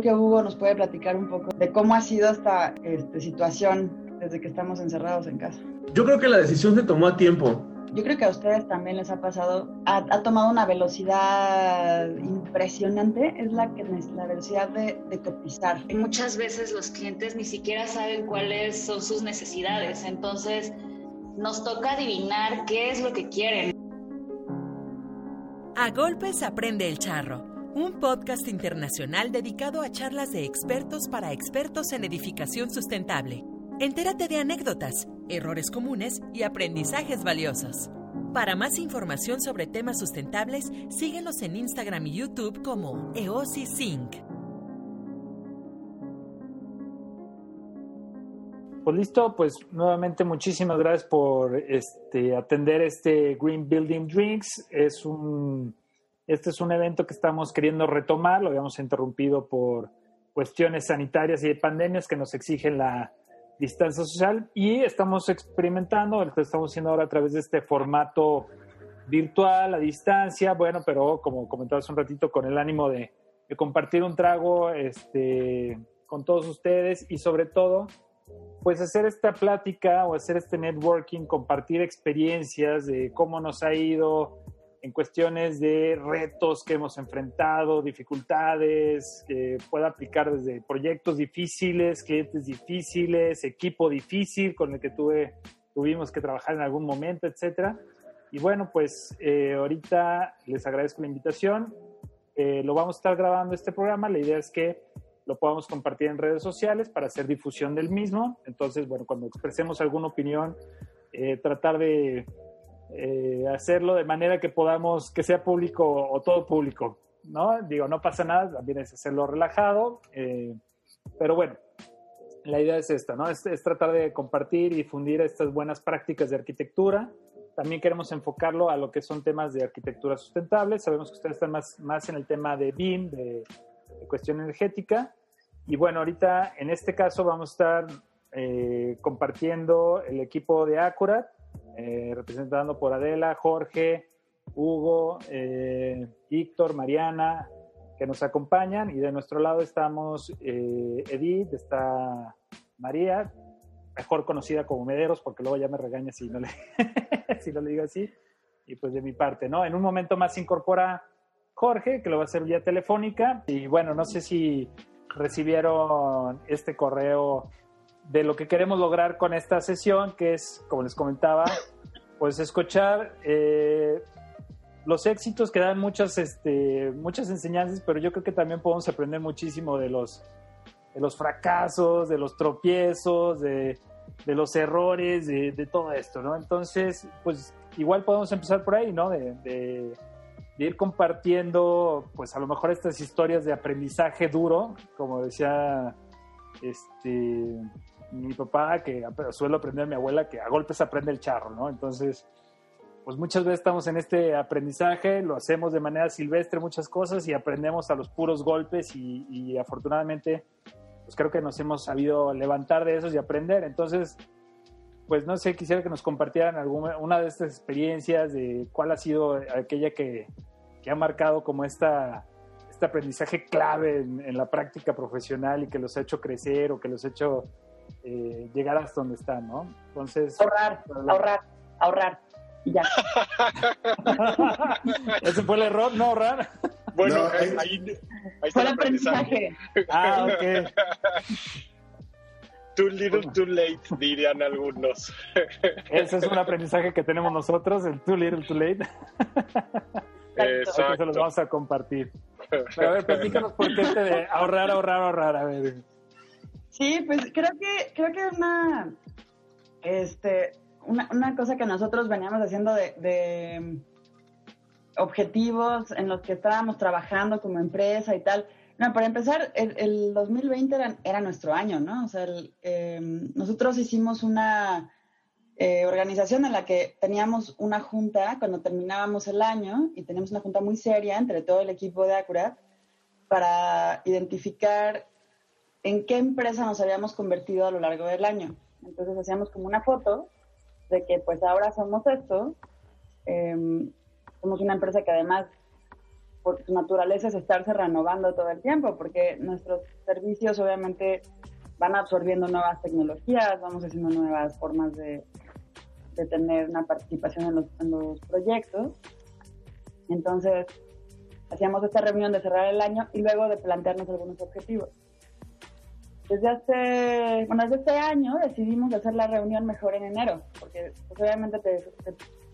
creo que Hugo nos puede platicar un poco de cómo ha sido esta este, situación desde que estamos encerrados en casa. Yo creo que la decisión se tomó a tiempo. Yo creo que a ustedes también les ha pasado, ha, tomado una velocidad impresionante, es la, que, la velocidad de, de cotizar. Muchas veces los clientes ni siquiera saben cuáles son sus necesidades, entonces nos toca adivinar qué es lo que quieren. A golpes aprende el charro, un podcast internacional dedicado a charlas de expertos para expertos en edificación sustentable. Entérate de anécdotas, errores comunes y aprendizajes valiosos. Para más información sobre temas sustentables, síguenos en Instagram y YouTube como EOSI Pues listo, pues nuevamente muchísimas gracias por este, atender este Green Building Drinks. Es un, este es un evento que estamos queriendo retomar, lo habíamos interrumpido por cuestiones sanitarias y de pandemias que nos exigen la, distancia social y estamos experimentando, lo estamos haciendo ahora a través de este formato virtual, a distancia, bueno, pero como comentabas un ratito, con el ánimo de, compartir un trago este, con todos ustedes y sobre todo, pues hacer esta plática o hacer este networking, compartir experiencias de cómo nos ha ido, en cuestiones de retos que hemos enfrentado, dificultades, que pueda aplicar desde proyectos difíciles, clientes difíciles, equipo difícil con el que tuve, tuvimos que trabajar en algún momento, etcétera. Y bueno, pues eh, ahorita les agradezco la invitación. Eh, lo vamos a estar grabando este programa. La idea es que lo podamos compartir en redes sociales para hacer difusión del mismo. Entonces, bueno, cuando expresemos alguna opinión, eh, tratar de eh, hacerlo de manera que podamos, que sea público o todo público, ¿no? Digo, no pasa nada, también es hacerlo relajado, eh, pero bueno, la idea es esta, ¿no? Es, tratar de compartir y difundir estas buenas prácticas de arquitectura. También queremos enfocarlo a lo que son temas de arquitectura sustentable. Sabemos que ustedes están más, más en el tema de BIM, de, cuestión energética. Y bueno, ahorita en este caso vamos a estar eh, compartiendo el equipo de Acurat eh, representando por Adela, Jorge, Hugo, eh, Víctor, Mariana, que nos acompañan. Y de nuestro lado estamos eh, Edith, está María, mejor conocida como Mederos, porque luego ya me regaña si no le, si no le digo así. Y pues de mi parte, ¿no? En un momento más se incorpora Jorge, que lo va a hacer vía telefónica. Y bueno, no sé si recibieron este correo de lo que queremos lograr con esta sesión, que es, como les comentaba, pues escuchar eh, los éxitos que dan muchas, este, muchas enseñanzas, pero yo creo que también podemos aprender muchísimo de los, de los fracasos, de los tropiezos, de, de los errores, de, todo esto, ¿no? Entonces, pues igual podemos empezar por ahí, ¿no? De, ir compartiendo, pues a lo mejor estas historias de aprendizaje duro, como decía este mi papá, que suelo aprender a mi abuela, que a golpes aprende el charro, ¿no? Entonces, pues muchas veces estamos en este aprendizaje, lo hacemos de manera silvestre muchas cosas y aprendemos a los puros golpes y, afortunadamente, pues creo que nos hemos sabido levantar de esos y aprender. Entonces, pues no sé, quisiera que nos compartieran alguna una de estas experiencias de cuál ha sido aquella que, que ha marcado como esta, este aprendizaje clave en, en, la práctica profesional y que los ha hecho crecer o que los ha hecho eh, llegar hasta donde están, ¿no? Entonces... Ahorrar, ahorrar, ahorrar. Y ya. ¿Ese fue el error? ¿No ahorrar? Bueno, ahí, ahí, está el aprendizaje. Ah, ok. Too little, too late, dirían algunos. Ese es un aprendizaje que tenemos nosotros, el too little, too late. Exacto. se los vamos a compartir. Pero a ver, platícanos por qué este de ahorrar, ahorrar, ahorrar. A ver. Sí, pues creo que, creo que una, este, una, una cosa que nosotros veníamos haciendo de, objetivos en los que estábamos trabajando como empresa y tal. No, para empezar, el, 2020 era, nuestro año, ¿no? O sea, em, nosotros hicimos una eh, organización en la que teníamos una junta cuando terminábamos el año y teníamos una junta muy seria entre todo el equipo de Acurat para identificar en qué empresa nos habíamos convertido a lo largo del año. Entonces hacíamos como una foto de que pues ahora somos esto, em, somos una empresa que además por su naturaleza es estarse renovando todo el tiempo, porque nuestros servicios obviamente van absorbiendo nuevas tecnologías, vamos haciendo nuevas formas de, tener una participación en los proyectos. Entonces, hacíamos esta reunión de cerrar el año y luego de plantearnos algunos objetivos. Desde hace, bueno, desde este año decidimos hacer la reunión mejor en enero, porque pues, obviamente te,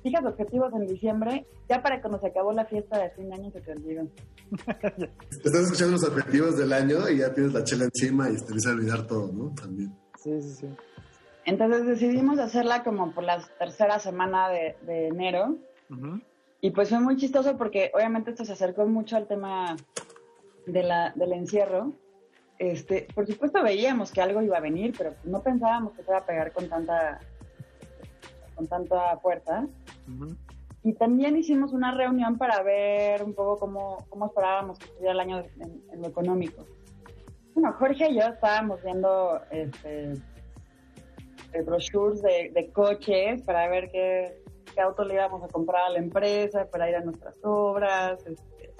fijas objetivos en diciembre, ya para cuando se acabó la fiesta de fin de año se te olvidan. Estás escuchando los objetivos del año y ya tienes la chela encima y te empieza a olvidar todo, ¿no? También. Sí, sí, sí. Entonces decidimos hacerla como por la tercera semana de, enero. Y pues fue muy chistoso porque obviamente esto se acercó mucho al tema de la, del encierro. Este, por supuesto veíamos que algo iba a venir, pero no pensábamos que se iba a pegar con tanta, con tanta fuerza. Y también hicimos una reunión para ver un poco cómo, cómo esperábamos que estuviera el año en, lo económico. Bueno, Jorge y yo estábamos viendo este, brochures de, de coches para ver qué, qué auto le íbamos a comprar a la empresa para ir a nuestras obras. Este,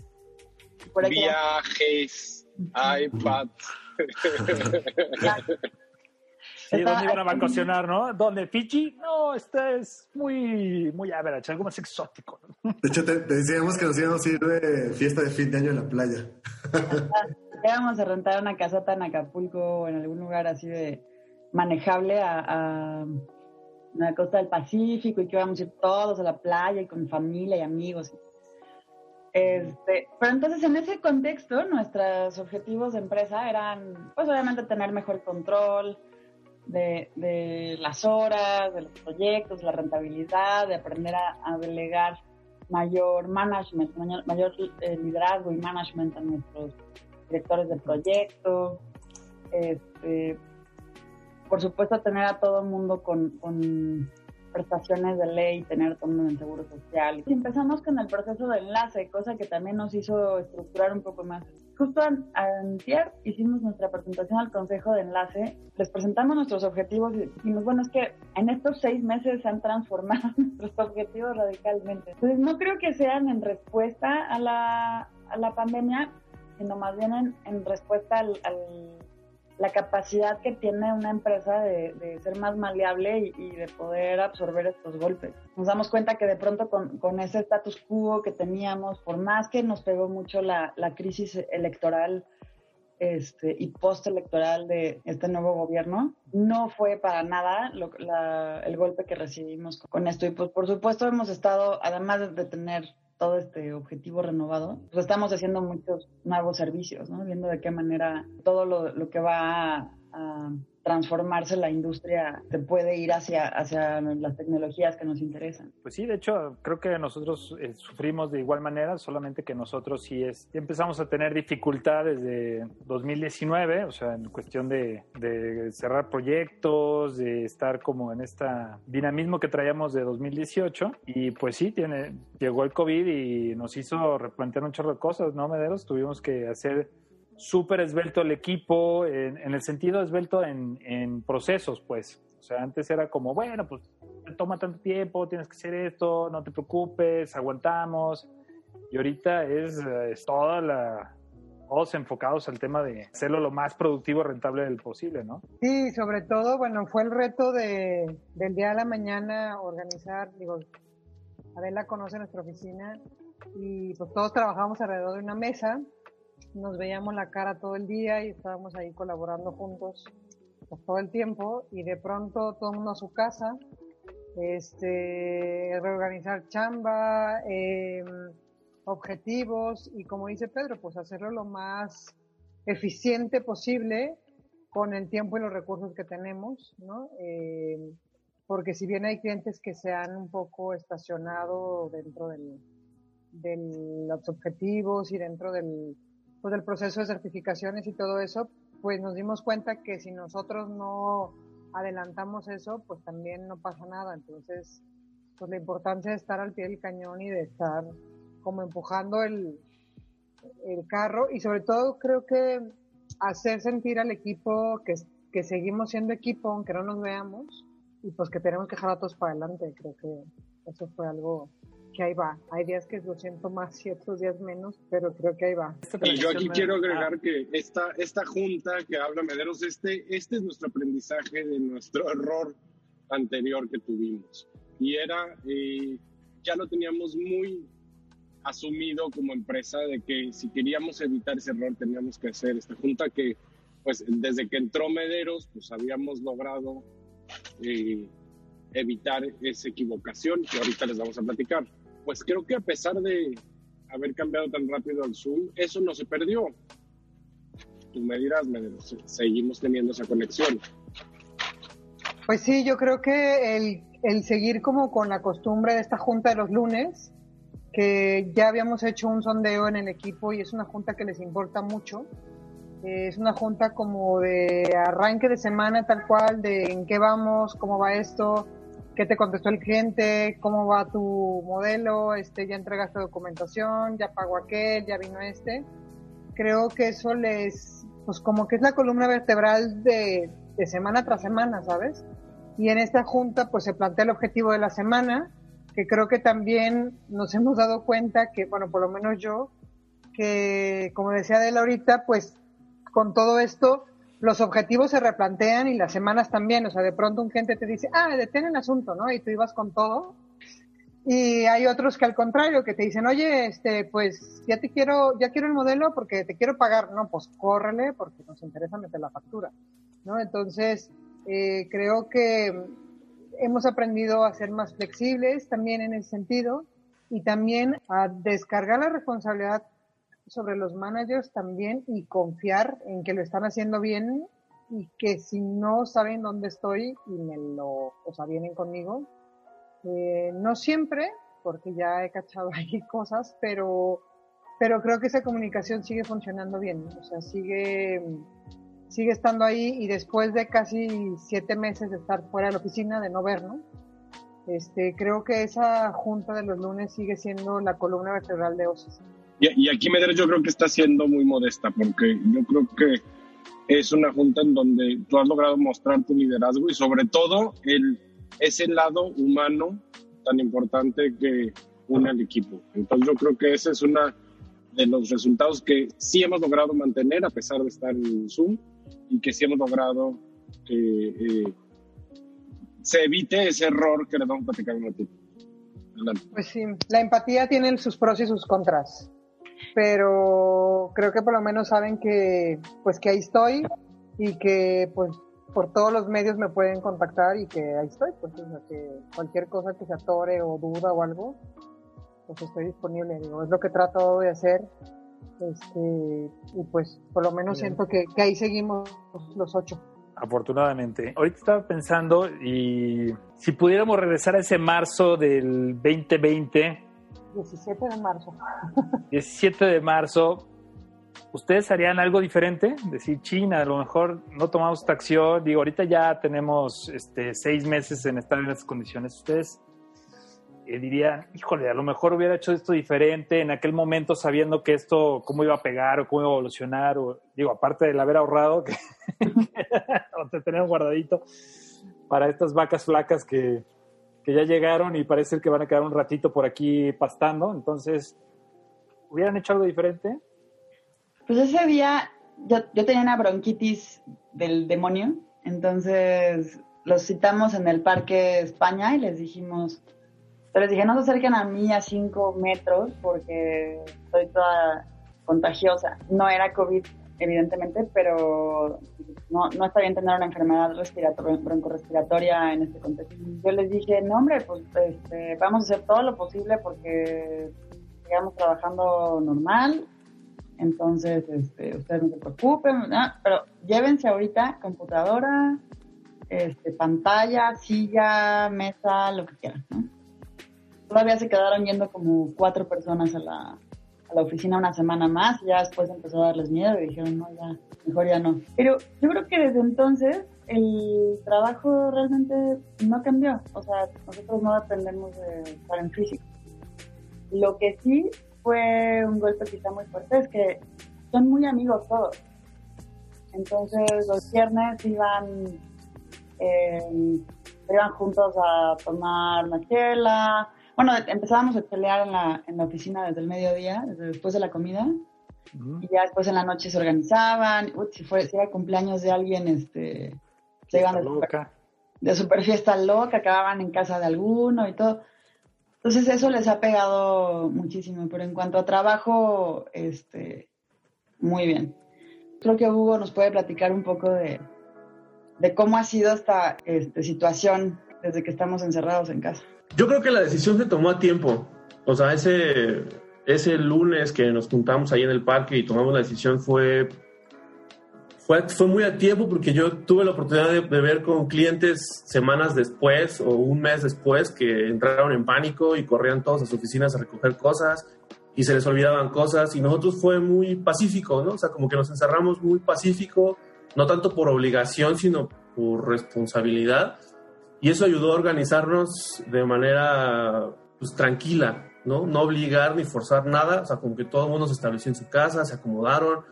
Viajes, iPad. Sí, ¿dónde iban a vacacionar, no? ¿Dónde? ¿Fiji? No, este es muy, muy average, algo más exótico. De hecho, te, decíamos que nos íbamos a ir de fiesta de fin de año en la playa. íbamos a rentar una casota en Acapulco o en algún lugar así de manejable a, a la costa del Pacífico y que íbamos a ir todos a la playa y con familia y amigos. Este, pero entonces en ese contexto nuestros objetivos de empresa eran, pues obviamente tener mejor control de, de las horas, de los proyectos, la rentabilidad, de aprender a, delegar mayor management, mayor, eh, liderazgo y management a nuestros directores de proyecto. Este, por supuesto, tener a todo el mundo con, con prestaciones de ley, tener todo en seguro social. Y empezamos con el proceso de enlace, cosa que también nos hizo estructurar un poco más. Justo antier hicimos nuestra presentación al Consejo de Enlace, les presentamos nuestros objetivos y dijimos, bueno, es que en estos seis meses se han transformado nuestros objetivos radicalmente. Entonces, no creo que sean en respuesta a la, a la pandemia, sino más bien en, en respuesta al la capacidad que tiene una empresa de, ser más maleable y, de poder absorber estos golpes. Nos damos cuenta que de pronto con, ese status quo que teníamos, por más que nos pegó mucho la, crisis electoral este, y postelectoral de este nuevo gobierno, no fue para nada el golpe que recibimos con esto. Y pues por supuesto hemos estado, además de tener todo este objetivo renovado, pues estamos haciendo muchos nuevos servicios, ¿no? Viendo de qué manera todo lo, lo que va a transformarse la industria se puede ir hacia, hacia las tecnologías que nos interesan. Pues sí, de hecho, creo que nosotros eh, sufrimos de igual manera, solamente que nosotros sí es, empezamos a tener dificultades desde 2019, o sea, en cuestión de, de cerrar proyectos, de estar como en este dinamismo que traíamos de 2018. Y pues sí, tiene, llegó el COVID y nos hizo replantear un chorro de cosas, ¿no, Mederos? Tuvimos que hacer súper esbelto el equipo, en, el sentido esbelto en, procesos, pues. O sea, antes era como, bueno, pues toma tanto tiempo, tienes que hacer esto, no te preocupes, aguantamos. Y ahorita es, es toda la, todos enfocados al tema de hacerlo lo más productivo rentable del posible, ¿no? Sí, sobre todo, bueno, fue el reto de, del día de la mañana organizar, digo, Adela conoce nuestra oficina y pues todos trabajamos alrededor de una mesa nos veíamos la cara todo el día y estábamos ahí colaborando juntos pues, todo el tiempo y de pronto todo el mundo a su casa, este, reorganizar chamba, em, objetivos y como dice Pedro, pues hacerlo lo más eficiente posible con el tiempo y los recursos que tenemos, ¿no? Em, porque si bien hay clientes que se han un poco estacionado dentro del, de los objetivos y dentro del, pues del proceso de certificaciones y todo eso, pues nos dimos cuenta que si nosotros no adelantamos eso, pues también no pasa nada. Entonces, pues la importancia de estar al pie del cañón y de estar como empujando el, el carro y sobre todo creo que hacer sentir al equipo que, que seguimos siendo equipo aunque no nos veamos y pues que tenemos que dejar a todos para adelante. Creo que eso fue algo que ahí va. Hay días que lo siento más y otros días menos, pero creo que ahí va. Y yo aquí quiero agregar que esta, esta junta que habla Mederos, este, este es nuestro aprendizaje de nuestro error anterior que tuvimos. Y era, eh, ya lo teníamos muy asumido como empresa de que si queríamos evitar ese error teníamos que hacer esta junta que pues desde que entró Mederos pues habíamos logrado eh, evitar esa equivocación que ahorita les vamos a platicar. Pues creo que a pesar de haber cambiado tan rápido al Zoom, eso no se perdió. Tú me dirás, Mederos, seguimos teniendo esa conexión. Pues sí, yo creo que el, el seguir como con la costumbre de esta junta de los lunes, que ya habíamos hecho un sondeo en el equipo y es una junta que les importa mucho. Es una junta como de arranque de semana tal cual, de en qué vamos, cómo va esto, qué te contestó el cliente, cómo va tu modelo, este, ya entregaste documentación, ya pagó aquel, ya vino este. Creo que eso les, pues como que es la columna vertebral de, de semana tras semana, ¿sabes? Y en esta junta pues se plantea el objetivo de la semana, que creo que también nos hemos dado cuenta que, bueno, por lo menos yo, que como decía Adela ahorita, pues con todo esto los objetivos se replantean y las semanas también, o sea, de pronto un cliente te dice, ah, detén el asunto, ¿no? Y tú ibas con todo. Y hay otros que al contrario, que te dicen, oye, este, pues ya te quiero, ya quiero el modelo porque te quiero pagar. No, pues córrele porque nos interesa meter la factura, ¿no? Entonces, eh, creo que hemos aprendido a ser más flexibles también en ese sentido y también a descargar la responsabilidad sobre los managers también y confiar en que lo están haciendo bien y que si no saben dónde estoy y me lo, o sea, vienen conmigo, eh, no siempre, porque ya he cachado ahí cosas, pero, pero creo que esa comunicación sigue funcionando bien, o sea, sigue, sigue estando ahí y después de casi siete meses de estar fuera de la oficina, de no vernos, este, creo que esa junta de los lunes sigue siendo la columna vertebral de OSIS. Y, aquí Medero yo creo que está siendo muy modesta, porque yo creo que es una junta en donde tú has logrado mostrar tu liderazgo y sobre todo el, ese lado humano tan importante que une al equipo. Entonces yo creo que ese es uno de los resultados que sí hemos logrado mantener a pesar de estar en Zoom y que sí hemos logrado que eh, se evite ese error que le vamos a platicar un ratito. Pues sí, la empatía tiene sus pros y sus contras pero creo que por lo menos saben que pues que ahí estoy y que pues por todos los medios me pueden contactar y que ahí estoy, pues que cualquier cosa que se atore o duda o algo, pues estoy disponible, digo, es lo que trato de hacer, este, y pues por lo menos siento que, que ahí seguimos los ocho. Afortunadamente. Ahorita estaba pensando y si pudiéramos regresar a ese marzo del 2020, 17 de marzo. 17 de marzo, ¿ustedes harían algo diferente? Decir, China, a lo mejor no tomamos esta acción. Digo, ahorita ya tenemos este, seis meses en estar en esas condiciones. ¿Ustedes eh, dirían, híjole, a lo mejor hubiera hecho esto diferente en aquel momento sabiendo que esto, cómo iba a pegar o cómo iba a evolucionar? O, digo, aparte del haber ahorrado, que, te tener guardadito para estas vacas flacas que, que ya llegaron y parece que van a quedar un ratito por aquí pastando. Entonces, ¿hubieran hecho algo diferente? Pues ese día yo, yo tenía una bronquitis del demonio, entonces los citamos en el Parque España y les dijimos, les dije, no se acerquen a mí a cinco metros porque estoy toda contagiosa. No era COVID, evidentemente, pero no, no está bien tener una enfermedad respiratoria, en este contexto. Yo les dije, no hombre, pues este, vamos a hacer todo lo posible porque sigamos trabajando normal, entonces este, ustedes no se preocupen, pero llévense ahorita computadora, este, pantalla, silla, mesa, lo que quieran. Todavía se quedaron yendo como cuatro personas a la, a la oficina una semana más, ya después empezó a darles miedo y dijeron, no, ya, mejor ya no. Pero yo creo que desde entonces el trabajo realmente no cambió, o sea, nosotros no dependemos de estar en físico. Lo que sí fue un golpe quizá muy fuerte es que son muy amigos todos. Entonces los viernes iban, eh, iban juntos a tomar una bueno, empezábamos a pelear en la, en la oficina desde el mediodía, desde después de la comida, y ya después en la noche se organizaban, uy, si, fue, si era cumpleaños de alguien, este, se iban de super, de super fiesta loca, acababan en casa de alguno y todo. Entonces eso les ha pegado muchísimo, pero en cuanto a trabajo, este, muy bien. Creo que Hugo nos puede platicar un poco de, de cómo ha sido esta este, situación desde que estamos encerrados en casa. Yo creo que la decisión se tomó a tiempo. O sea, ese, ese lunes que nos juntamos ahí en el parque y tomamos la decisión fue, fue, fue muy a tiempo porque yo tuve la oportunidad de, de, ver con clientes semanas después o un mes después que entraron en pánico y corrían todos a sus oficinas a recoger cosas y se les olvidaban cosas y nosotros fue muy pacífico, ¿no? O sea, como que nos encerramos muy pacífico no tanto por obligación, sino por responsabilidad. Y eso ayudó a organizarnos de manera pues, tranquila, ¿no? No obligar ni forzar nada, o sea, como que todo el mundo se estableció en su casa, se acomodaron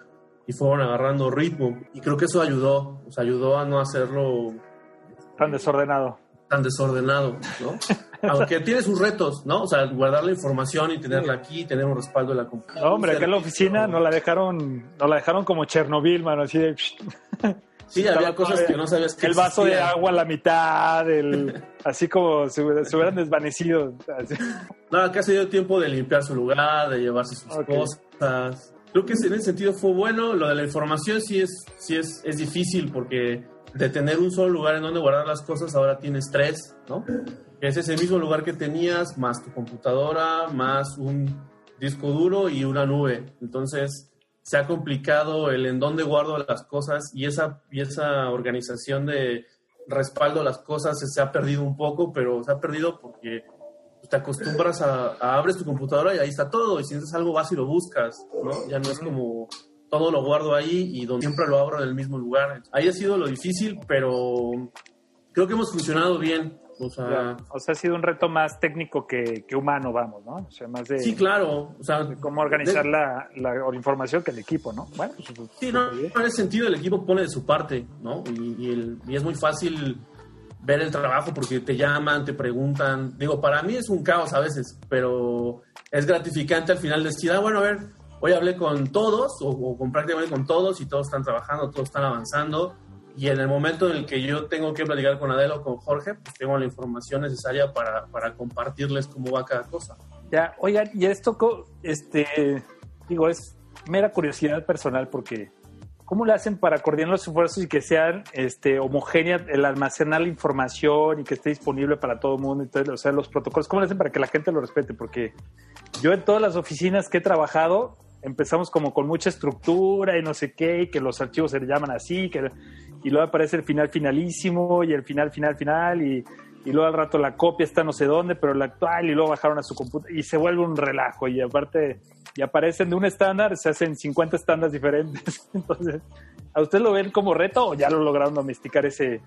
y fueron agarrando ritmo. Y creo que eso ayudó, o sea, ayudó a no hacerlo... Tan desordenado. Tan desordenado, ¿no? Aunque tiene sus retos, ¿no? O sea, guardar la información y tenerla aquí, tener un respaldo de la computadora. No, hombre, acá en la oficina no la dejaron, no la dejaron como Chernobyl, mano, así de... Sí, había cosas que no sabías que El vaso de agua a la mitad, el, así como se, se hubieran desvanecido. Así. No, acá se dio tiempo de limpiar su lugar, de llevarse sus okay. cosas. Creo que en ese sentido fue bueno. Lo de la información sí es, sí es, es difícil porque de tener un solo lugar en donde guardar las cosas, ahora tienes tres, ¿no? Es ese mismo lugar que tenías, más tu computadora, más un disco duro y una nube. Entonces, se ha complicado el en dónde guardo las cosas y esa, y esa organización de respaldo a las cosas se ha perdido un poco, pero se ha perdido porque te acostumbras a, a abres tu computadora y ahí está todo, y si necesitas algo vas y lo buscas, ¿no? Ya no es como todo lo guardo ahí y donde siempre lo abro en el mismo lugar. Ahí ha sido lo difícil, pero creo que hemos funcionado bien. O sea, ya. o sea, ha sido un reto más técnico que, que, humano, vamos, ¿no? O sea, más de... Sí, claro. O sea, cómo organizar de, la, la, información que el equipo, ¿no? Bueno, pues, sí, no, en ese sentido el equipo pone de su parte, ¿no? Y, y, el, y, es muy fácil ver el trabajo porque te llaman, te preguntan. Digo, para mí es un caos a veces, pero es gratificante al final decir, ah, bueno, a ver, hoy hablé con todos o, o con prácticamente con todos y todos están trabajando, todos están avanzando y en el momento en el que yo tengo que platicar con Adelo o con Jorge, pues tengo la información necesaria para, para compartirles cómo va cada cosa. Ya, oigan, y esto, este, digo, es mera curiosidad personal porque ¿cómo le hacen para coordinar los esfuerzos y que sean este, homogéneas el almacenar la información y que esté disponible para todo el mundo? Entonces, o sea, los protocolos, ¿cómo le hacen para que la gente lo respete? Porque yo en todas las oficinas que he trabajado, empezamos como con mucha estructura y no sé qué, y que los archivos se llaman así, que y luego aparece el final finalísimo y el final final final y, y, luego al rato la copia está no sé dónde, pero la actual y luego bajaron a su computadora y se vuelve un relajo y aparte y aparecen de un estándar, se hacen 50 estándares diferentes. Entonces, ¿a usted lo ven como reto o ya lo lograron domesticar ese?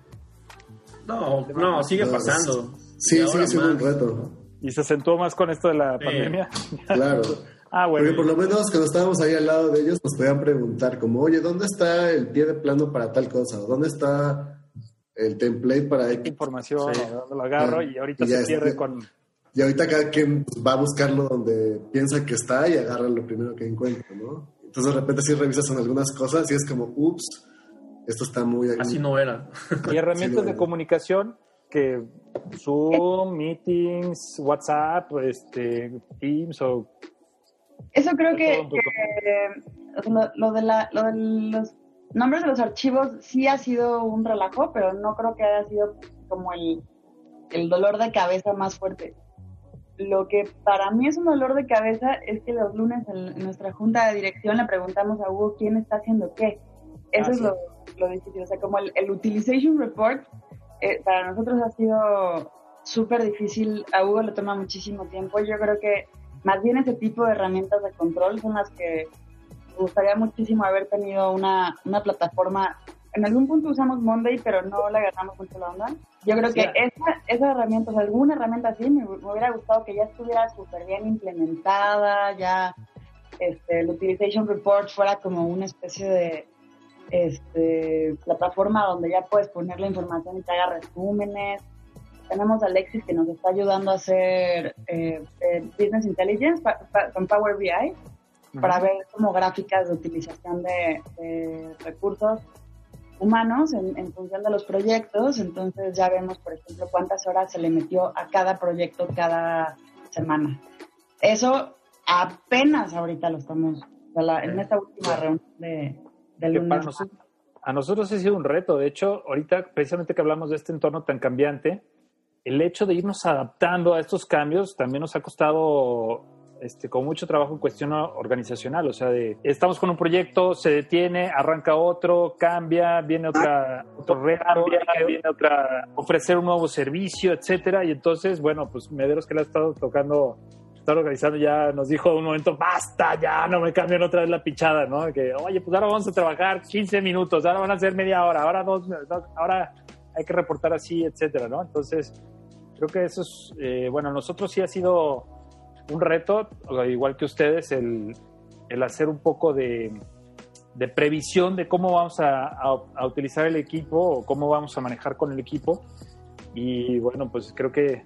No, no, sigue pasando. Sí, sigue siendo un reto. Y se acentuó más con esto de la sí. pandemia. Claro. Ah, bueno. Porque por lo menos cuando estábamos ahí al lado de ellos nos podían preguntar como, oye, ¿dónde está el pie de plano para tal cosa? ¿Dónde está el template para X? información? Sí. ¿Dónde lo agarro? Ah, y ahorita y se pierde está, con... Y ahorita cada quien va a buscarlo donde piensa que está y agarra lo primero que encuentra, ¿no? Entonces de repente sí revisas en algunas cosas y es como, ups, esto está muy... Así no era. Y herramientas no de comunicación que Zoom, Meetings, WhatsApp, este, Teams o eso creo que, que lo, lo, de la, lo de los nombres de los archivos sí ha sido un relajo, pero no creo que haya sido como el, el dolor de cabeza más fuerte. Lo que para mí es un dolor de cabeza es que los lunes en, en nuestra junta de dirección le preguntamos a Hugo quién está haciendo qué. Eso ah, es sí. lo, lo, difícil. O sea, como el, el Utilization Report eh, para nosotros ha sido súper difícil. A Hugo le toma muchísimo tiempo. Yo creo que más bien ese tipo de herramientas de control son las que me gustaría muchísimo haber tenido una, una plataforma. En algún punto usamos Monday, pero no le agarramos mucho la onda. Yo creo que esa, esa herramienta, o sea, alguna herramienta así, me, me hubiera gustado que ya estuviera súper bien implementada, ya este, el Utilization Report fuera como una especie de este, plataforma donde ya puedes poner la información y te haga resúmenes. Tenemos a Alexis que nos está ayudando a hacer eh, eh, Business Intelligence con Power BI para ver como gráficas de utilización de, recursos humanos en, función de los proyectos. Entonces ya vemos, por ejemplo, cuántas horas se le metió a cada proyecto cada semana. Eso apenas ahorita lo estamos, en esta última reunión de, lunes a nosotros ha sido un reto. De hecho, ahorita precisamente que hablamos de este entorno tan cambiante, el hecho de irnos adaptando a estos cambios también nos ha costado este, con mucho trabajo en cuestión organizacional. O sea, de, estamos con un proyecto, se detiene, arranca otro, cambia, viene otra, otro reto, viene otra, ofrecer un nuevo servicio, etcétera. Y entonces, bueno, pues Mederos que le ha estado tocando estar organizando ya nos dijo un momento, basta, ya no me cambien otra vez la pichada, ¿no? Que, oye, pues ahora vamos a trabajar 15 minutos, ahora van a ser media hora, ahora dos, ahora hay que reportar así, etcétera, ¿no? Entonces, creo que eso es, eh, bueno, nosotros sí ha sido un reto, igual que ustedes, el, el hacer un poco de, de, previsión de cómo vamos a, a, utilizar el equipo o cómo vamos a manejar con el equipo. Y bueno, pues creo que,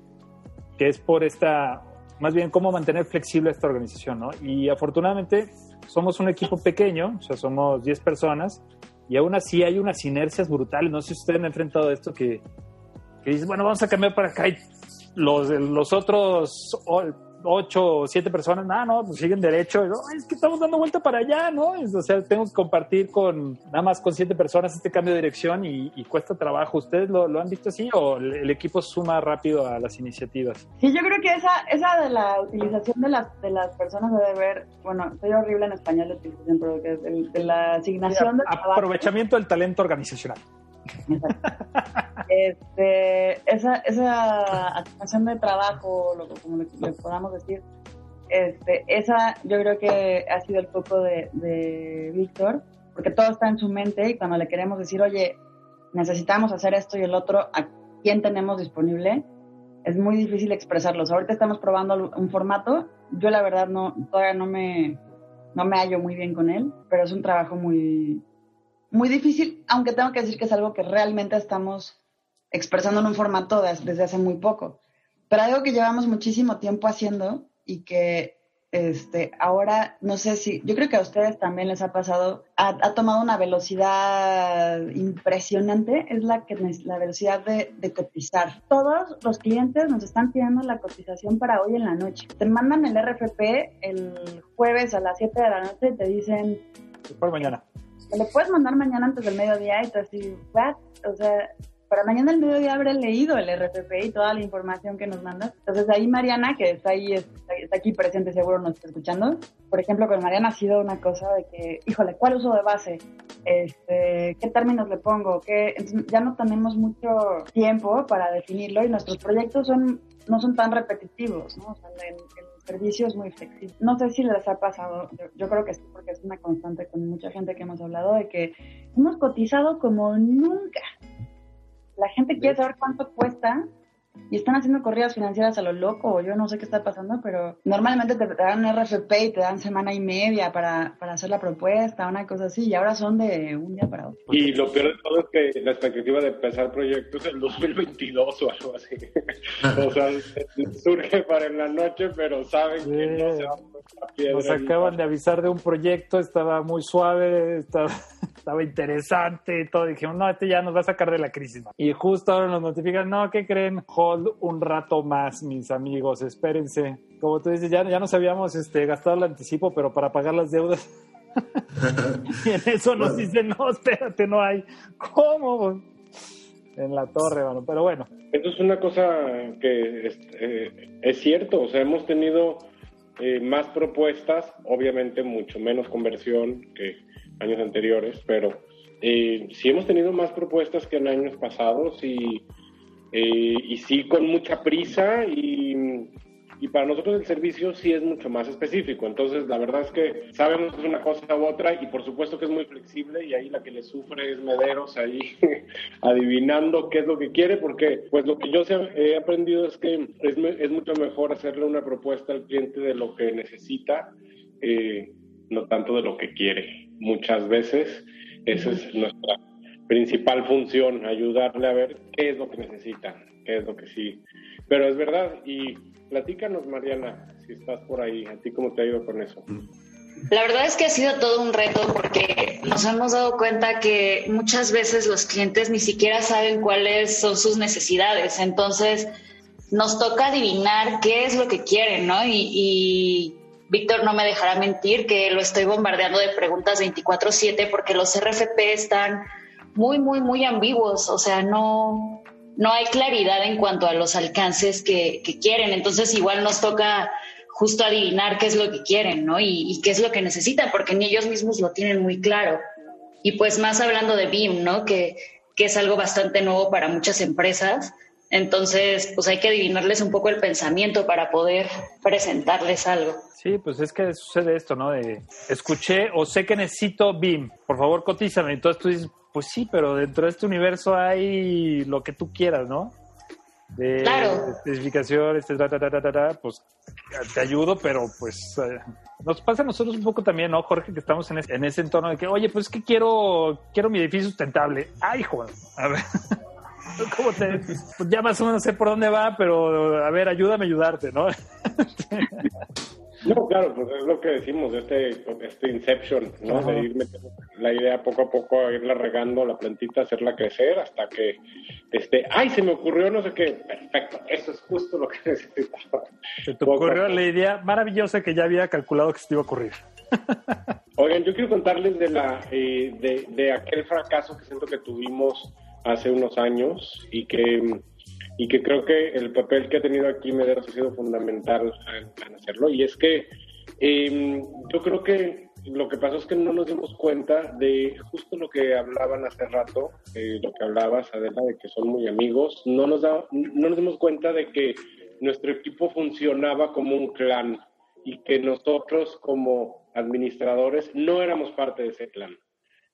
que es por esta más bien cómo mantener flexible esta organización, ¿no? Y afortunadamente somos un equipo pequeño, o sea, somos 10 personas, y aún así hay unas inercias brutales. No sé si ustedes han enfrentado esto que, que dices, bueno, vamos a cambiar para acá y los, los otros ocho o siete personas, nada, no, pues siguen derecho, es que estamos dando vuelta para allá, ¿no? O sea, tengo que compartir con nada más con siete personas este cambio de dirección y, cuesta trabajo. ¿Ustedes lo, han visto así o el, equipo suma rápido a las iniciativas? Sí, yo creo que esa, esa de la utilización de las, de las personas debe ver, bueno, soy horrible en español de utilización, pero que de, la asignación de Aprovechamiento del talento organizacional. Este, esa, esa asignación de trabajo, lo, como le, podamos decir, este, esa yo creo que ha sido el foco de, de Víctor, porque todo está en su mente y cuando le queremos decir, oye, necesitamos hacer esto y el otro, ¿a quién tenemos disponible? Es muy difícil expresarlos. Ahorita estamos probando un formato. Yo la verdad no, todavía no me, no me hallo muy bien con él, pero es un trabajo muy, muy difícil, aunque tengo que decir que es algo que realmente estamos expresando en un formato desde hace muy poco. Pero algo que llevamos muchísimo tiempo haciendo y que este, ahora, no sé si, yo creo que a ustedes también les ha pasado, ha, tomado una velocidad impresionante, es la, que, la velocidad de, de, cotizar. Todos los clientes nos están pidiendo la cotización para hoy en la noche. Te mandan el RFP el jueves a las 7 de la noche y te dicen... Por mañana me lo puedes mandar mañana antes del mediodía y tú así, ¿what? O sea, para mañana al mediodía habré leído el RFP y toda la información que nos mandas. Entonces ahí Mariana, que está ahí, está, aquí presente, seguro nos está escuchando. Por ejemplo, con Mariana ha sido una cosa de que, híjole, ¿cuál uso de base? Este, ¿Qué términos le pongo? ¿Qué? Entonces ya no tenemos mucho tiempo para definirlo y nuestros proyectos son no son tan repetitivos, ¿no? O sea, servicio es muy flexible. No sé si les ha pasado, yo, creo que sí, porque es una constante con mucha gente que hemos hablado de que hemos cotizado como nunca. La gente quiere saber cuánto cuesta y están haciendo corridas financieras a lo loco, yo no sé qué está pasando, pero normalmente te, dan un RFP y te dan semana y media para, para, hacer la propuesta, una cosa así, y ahora son de un día para otro. Y lo peor de todo es que la expectativa de empezar proyectos el 2022 o algo así. o sea, surge para en la noche, pero saben que no se va a Nos acaban de avisar de un proyecto, estaba muy suave, estaba, estaba interesante y todo. Dijimos, no, este ya nos va a sacar de la crisis. Y justo ahora nos notifican, no, ¿qué creen? un rato más, mis amigos, espérense. Como tú dices, ya, ya nos habíamos este, gastado el anticipo, pero para pagar las deudas. y en eso nos dicen, no, espérate, no hay. ¿Cómo? En la torre, bueno, pero bueno. Esto es una cosa que es, eh, es cierto, o sea, hemos tenido eh, más propuestas, obviamente mucho menos conversión que años anteriores, pero eh, sí hemos tenido más propuestas que en años pasados y eh, y sí con mucha prisa y, y, para nosotros el servicio sí es mucho más específico. Entonces, la verdad es que sabemos una cosa u otra y por supuesto que es muy flexible y ahí la que le sufre es Mederos ahí adivinando qué es lo que quiere porque pues lo que yo he aprendido es que es, es mucho mejor hacerle una propuesta al cliente de lo que necesita, eh, no tanto de lo que quiere. Muchas veces esa es nuestra principal función, ayudarle a ver qué es lo que necesita, qué es lo que sí. Pero es verdad, y platícanos, Mariana, si estás por ahí, ¿a ti cómo te ha ido con eso? La verdad es que ha sido todo un reto porque nos hemos dado cuenta que muchas veces los clientes ni siquiera saben cuáles son sus necesidades. Entonces, nos toca adivinar qué es lo que quieren, ¿no? Y, y Víctor no me dejará mentir que lo estoy bombardeando de preguntas 24/7 porque los RFP están muy, muy, muy ambiguos. O sea, no, no hay claridad en cuanto a los alcances que, quieren. Entonces, igual nos toca justo adivinar qué es lo que quieren, ¿no? Y, qué es lo que necesitan, porque ni ellos mismos lo tienen muy claro. Y pues más hablando de BIM, ¿no? Que, que es algo bastante nuevo para muchas empresas. Entonces, pues hay que adivinarles un poco el pensamiento para poder presentarles algo. Sí, pues es que sucede esto, ¿no? De escuché o sé que necesito BIM, por favor cotízame. Entonces tú dices, pues sí, pero dentro de este universo hay lo que tú quieras, ¿no? de claro. especificación, este, pues te ayudo, pero pues eh, nos pasa a nosotros un poco también, ¿no, Jorge? Que estamos en ese, en ese entorno de que, oye, pues es que quiero, quiero mi edificio sustentable. Ay, Juan, a ver. ¿Cómo te, pues ya más o menos sé por dónde va, pero a ver, ayúdame a ayudarte, ¿no? No, claro, pues es lo que decimos, este, este Inception, ¿no? De ir metiendo la idea poco a poco, a irla regando la plantita, hacerla crecer hasta que, este, ay, se me ocurrió no sé qué, perfecto, eso es justo lo que necesitaba. Se te ocurrió la idea maravillosa que ya había calculado que se te iba a ocurrir. Oigan, yo quiero contarles de, la, eh, de, de aquel fracaso que siento que tuvimos hace unos años y que y que creo que el papel que ha tenido aquí Mederos ha sido fundamental en, hacerlo. Y es que em, yo creo que lo que pasó es que no nos dimos cuenta de justo lo que hablaban hace rato, eh, lo que hablabas, Adela, de que son muy amigos. No nos, da, no nos dimos cuenta de que nuestro equipo funcionaba como un clan y que nosotros como administradores no éramos parte de ese clan.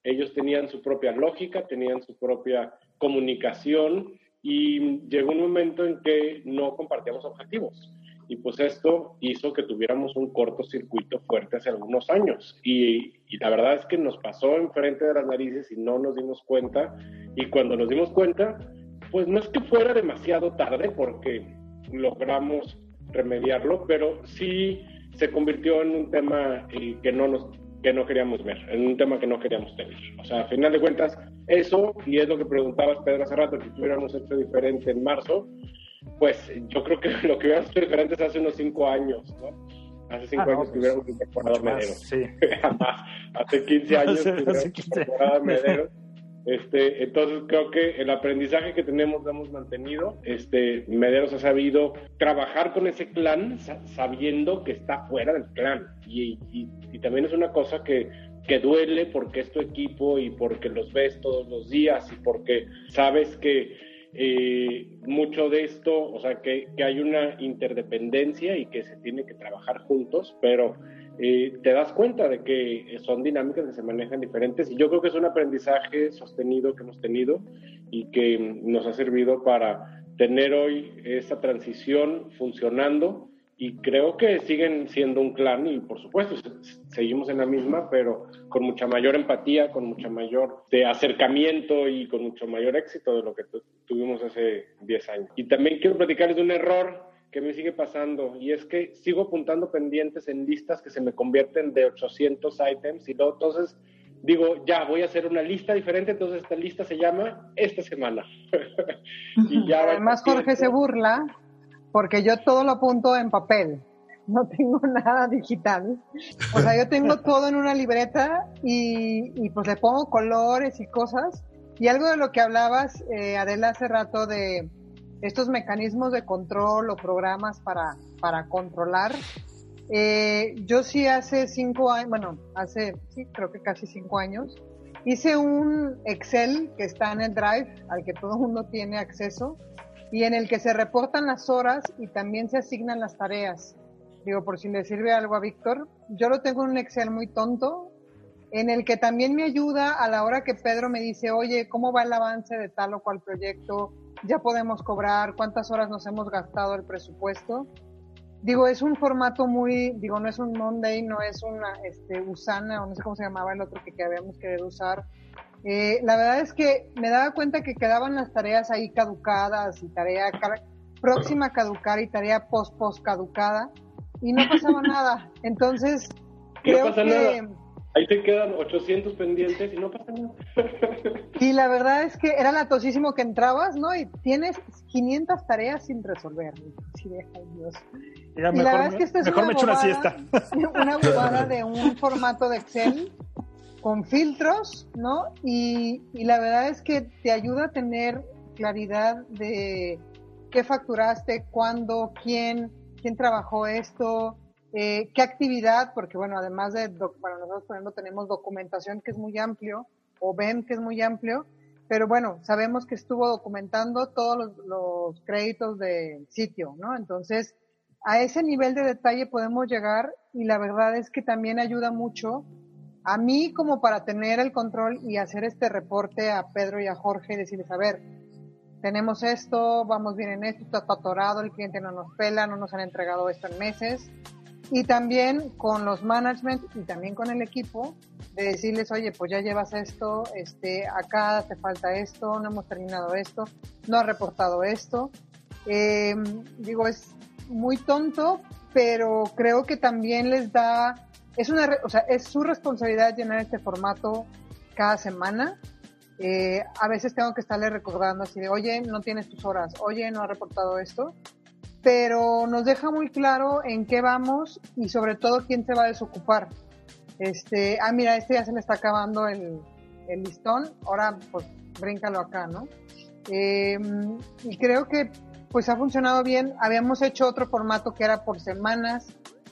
Ellos tenían su propia lógica, tenían su propia comunicación y llegó un momento en que no compartíamos objetivos. Y pues esto hizo que tuviéramos un cortocircuito fuerte hace algunos años. Y, y, la verdad es que nos pasó enfrente de las narices y no nos dimos cuenta. Y cuando nos dimos cuenta, pues no es que fuera demasiado tarde porque logramos remediarlo, pero sí se convirtió en un tema eh, que no nos que no queríamos ver, en un tema que no queríamos tener. O sea, a final de cuentas, eso, y es lo que preguntabas, Pedro, hace rato, que hubiéramos hecho diferente en marzo, pues yo creo que lo que hubiéramos hecho diferente es hace unos cinco años, ¿no? Hace cinco ah, años que pues, hubiéramos incorporado Medero. Sí. hace 15 años que hubiéramos incorporado Medero. Este, entonces creo que el aprendizaje que tenemos lo hemos mantenido. Este, Mederos ha sabido trabajar con ese clan sabiendo que está fuera del clan. Y, y, también es una cosa que, que, duele porque es tu equipo y porque los ves todos los días y porque sabes que eh, mucho de esto, o sea, que, que hay una interdependencia y que se tiene que trabajar juntos, pero eh, te das cuenta de que son dinámicas que se manejan diferentes y yo creo que es un aprendizaje sostenido que hemos tenido y que nos ha servido para tener hoy esa transición funcionando y creo que siguen siendo un clan y por supuesto seguimos en la misma, pero con mucha mayor empatía, con mucha mayor de acercamiento y con mucho mayor éxito de lo que tuvimos hace 10 años. Y también quiero platicarles de un error que me sigue pasando y es que sigo apuntando pendientes en listas que se me convierten de 800 items y luego entonces digo, ya voy a hacer una lista diferente, entonces esta lista se llama esta semana. y ya Además Jorge se burla porque yo todo lo apunto en papel, no tengo nada digital. O sea, yo tengo todo en una libreta y, y pues le pongo colores y cosas. Y algo de lo que hablabas, eh, Adela, hace rato de estos mecanismos de control o programas para, para controlar. Eh, yo sí hace cinco años, bueno, hace, sí, creo que casi cinco años, hice un Excel que está en el Drive, al que todo el mundo tiene acceso, y en el que se reportan las horas y también se asignan las tareas. Digo, por si le sirve algo a Víctor, yo lo tengo en un Excel muy tonto, en el que también me ayuda a la hora que Pedro me dice, oye, ¿cómo va el avance de tal o cual proyecto? Ya podemos cobrar, cuántas horas nos hemos gastado el presupuesto. Digo, es un formato muy, digo, no es un Monday, no es una este, Usana, o no sé cómo se llamaba el otro que, que habíamos querido usar. Eh, la verdad es que me daba cuenta que quedaban las tareas ahí caducadas y tarea próxima a caducar y tarea post post caducada y no pasaba nada. Entonces, creo que... Ahí te quedan 800 pendientes y no pasa nada. Y la verdad es que era latosísimo que entrabas, ¿no? Y tienes 500 tareas sin resolver. Sí, Dios. y la verdad es que esta es mejor me echo una siesta. Una bobada de un formato de Excel con filtros, ¿no? Y, y la verdad es que te ayuda a tener claridad de qué facturaste, cuándo, quién, quién trabajó esto, eh, qué actividad, porque bueno, además de, bueno, nosotros por ejemplo tenemos documentación que es muy amplio, o ven que es muy amplio, pero bueno, sabemos que estuvo documentando todos los, créditos del sitio, ¿no? Entonces, a ese nivel de detalle podemos llegar y la verdad es que también ayuda mucho a mí como para tener el control y hacer este reporte a Pedro y a Jorge y decirles, a ver, tenemos esto, vamos bien en esto, está atorado, el cliente no nos pela, no nos han entregado esto en meses. Y también con los management y también con el equipo, de decirles, oye, pues ya llevas esto, este, acá te falta esto, no hemos terminado esto, no has reportado esto. Eh, digo, es muy tonto, pero creo que también les da, es una, o sea, es su responsabilidad llenar este formato cada semana eh, a veces tengo que estarle recordando así de, oye, no tienes tus horas, oye, no ha reportado esto, pero nos deja muy claro en qué vamos y sobre todo quién se va a desocupar. Este, ah, mira, este ya se le está acabando el, el listón, ahora pues bríncalo acá, ¿no? Em, y creo que pues ha funcionado bien. Habíamos hecho otro formato que era por semanas,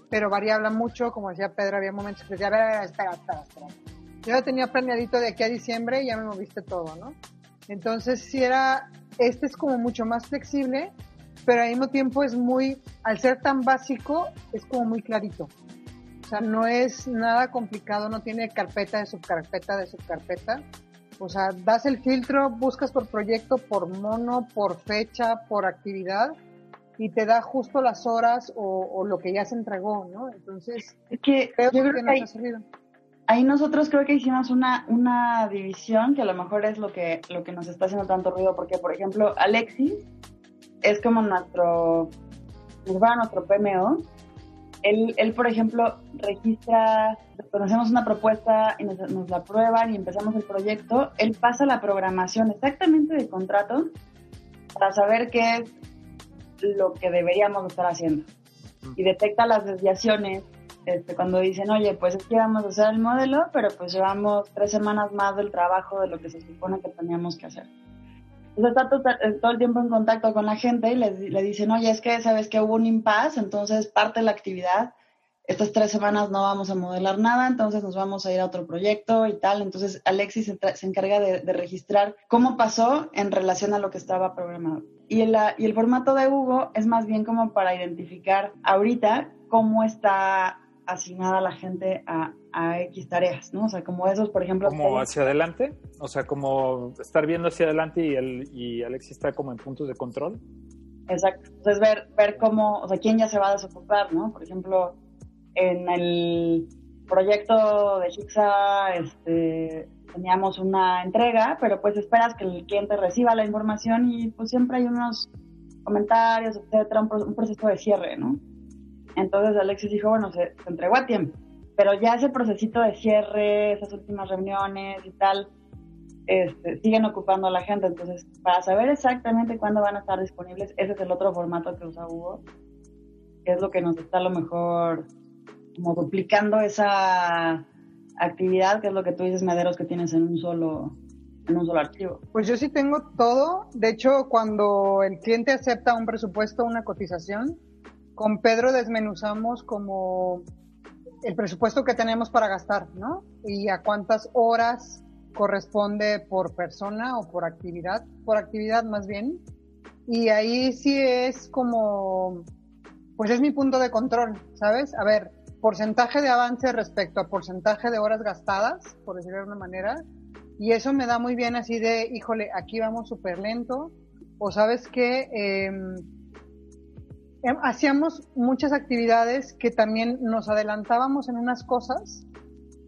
pero variaba mucho, como decía Pedro, había momentos que decía, a ver, espera, espera, espera yo ya tenía planeadito de aquí a diciembre y ya me moviste todo, ¿no? Entonces, si era, este es como mucho más flexible, pero al mismo tiempo es muy, al ser tan básico, es como muy clarito. O sea, no es nada complicado, no tiene carpeta de subcarpeta de subcarpeta. O sea, das el filtro, buscas por proyecto, por mono, por fecha, por actividad y te da justo las horas o, lo que ya se entregó, ¿no? Entonces, que creo, que, nos ha servido ahí nosotros creo que hicimos una, una división que a lo mejor es lo que, lo que nos está haciendo tanto ruido, porque por ejemplo Alexis es como nuestro, nuestro PMO. Él, él, por ejemplo, registra, cuando hacemos una propuesta y nos, nos, la prueban y empezamos el proyecto, él pasa la programación exactamente de contrato para saber qué es lo que deberíamos estar haciendo. Y detecta las desviaciones este, cuando dicen, oye, pues es que vamos a hacer el modelo, pero pues llevamos tres semanas más del trabajo de lo que se supone que teníamos que hacer. Entonces está eh, todo, el tiempo en contacto con la gente y le, le dicen, oye, es que sabes que hubo un impasse, entonces parte de la actividad, estas tres semanas no vamos a modelar nada, entonces nos vamos a ir a otro proyecto y tal. Entonces Alexis se, encarga de, registrar cómo pasó en relación a lo que estaba programado. Y el, y el formato de Hugo es más bien como para identificar ahorita cómo está asignada la gente a, a, X tareas, ¿no? O sea, como esos, por ejemplo... Como hacia adelante, o sea, como estar viendo hacia adelante y, el, y Alexis está como en puntos de control. Exacto, entonces ver, ver cómo, o sea, quién ya se va a desocupar, ¿no? Por ejemplo, en el proyecto de Shixa, este, teníamos una entrega, pero pues esperas que el cliente reciba la información y pues siempre hay unos comentarios, etcétera, un proceso de cierre, ¿no? Entonces Alexis dijo, bueno, se, entregó a tiempo, pero ya ese procesito de cierre, esas últimas reuniones y tal, este, siguen ocupando a la gente. Entonces, para saber exactamente cuándo van a estar disponibles, ese es el otro formato que usa Hugo, que es lo que nos está a lo mejor como duplicando esa actividad, que es lo que tú dices, Mederos, que tienes en un solo en un solo archivo. Pues yo sí tengo todo. De hecho, cuando el cliente acepta un presupuesto, una cotización, con Pedro desmenuzamos como el presupuesto que tenemos para gastar, ¿no? Y a cuántas horas corresponde por persona o por actividad, por actividad más bien. Y ahí sí es como, pues es mi punto de control, ¿sabes? A ver, porcentaje de avance respecto a porcentaje de horas gastadas, por decirlo de una manera. Y eso me da muy bien así de, híjole, aquí vamos súper lento. O sabes que eh, Em, hacíamos muchas actividades que también nos adelantábamos en unas cosas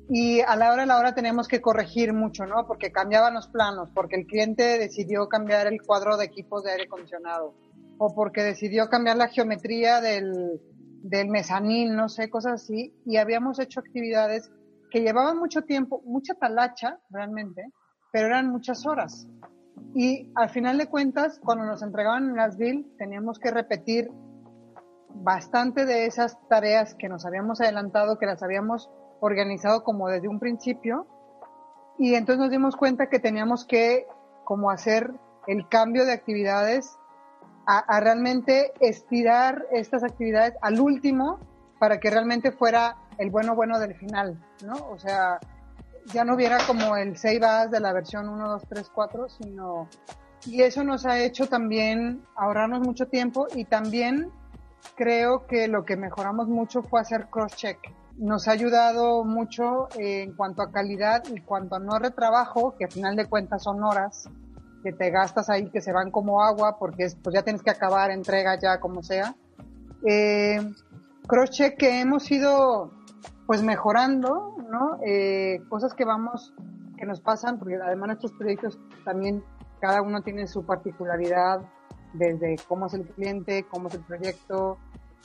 y a la hora a la hora tenemos que corregir mucho, ¿no? Porque cambiaban los planos, porque el cliente decidió cambiar el cuadro de equipos de aire acondicionado, o porque decidió cambiar la geometría del, del mezanín, no sé, cosas así, y habíamos hecho actividades que llevaban mucho tiempo, mucha talacha realmente, pero eran muchas horas. Y al final de cuentas, cuando nos entregaban en las bill, teníamos que repetir bastante de esas tareas que nos habíamos adelantado, que las habíamos organizado como desde un principio. Y entonces nos dimos cuenta que teníamos que como hacer el cambio de actividades a, realmente estirar estas actividades al último para que realmente fuera el bueno bueno del final, ¿no? O sea, ya no hubiera como el save as de la versión 1, 2, 3, 4, sino... Y eso nos ha hecho también ahorrarnos mucho tiempo y también creo que lo que mejoramos mucho fue hacer cross-check. Nos ha ayudado mucho en cuanto a calidad y cuanto a no retrabajo, que al final de cuentas son horas que te gastas ahí que se van como agua porque pues ya tienes que acabar entrega ya como sea. Eh, cross-check que hemos ido pues mejorando, ¿no? Eh, cosas que vamos, que nos pasan, porque además nuestros proyectos también cada uno tiene su particularidad desde cómo es el cliente, cómo es el proyecto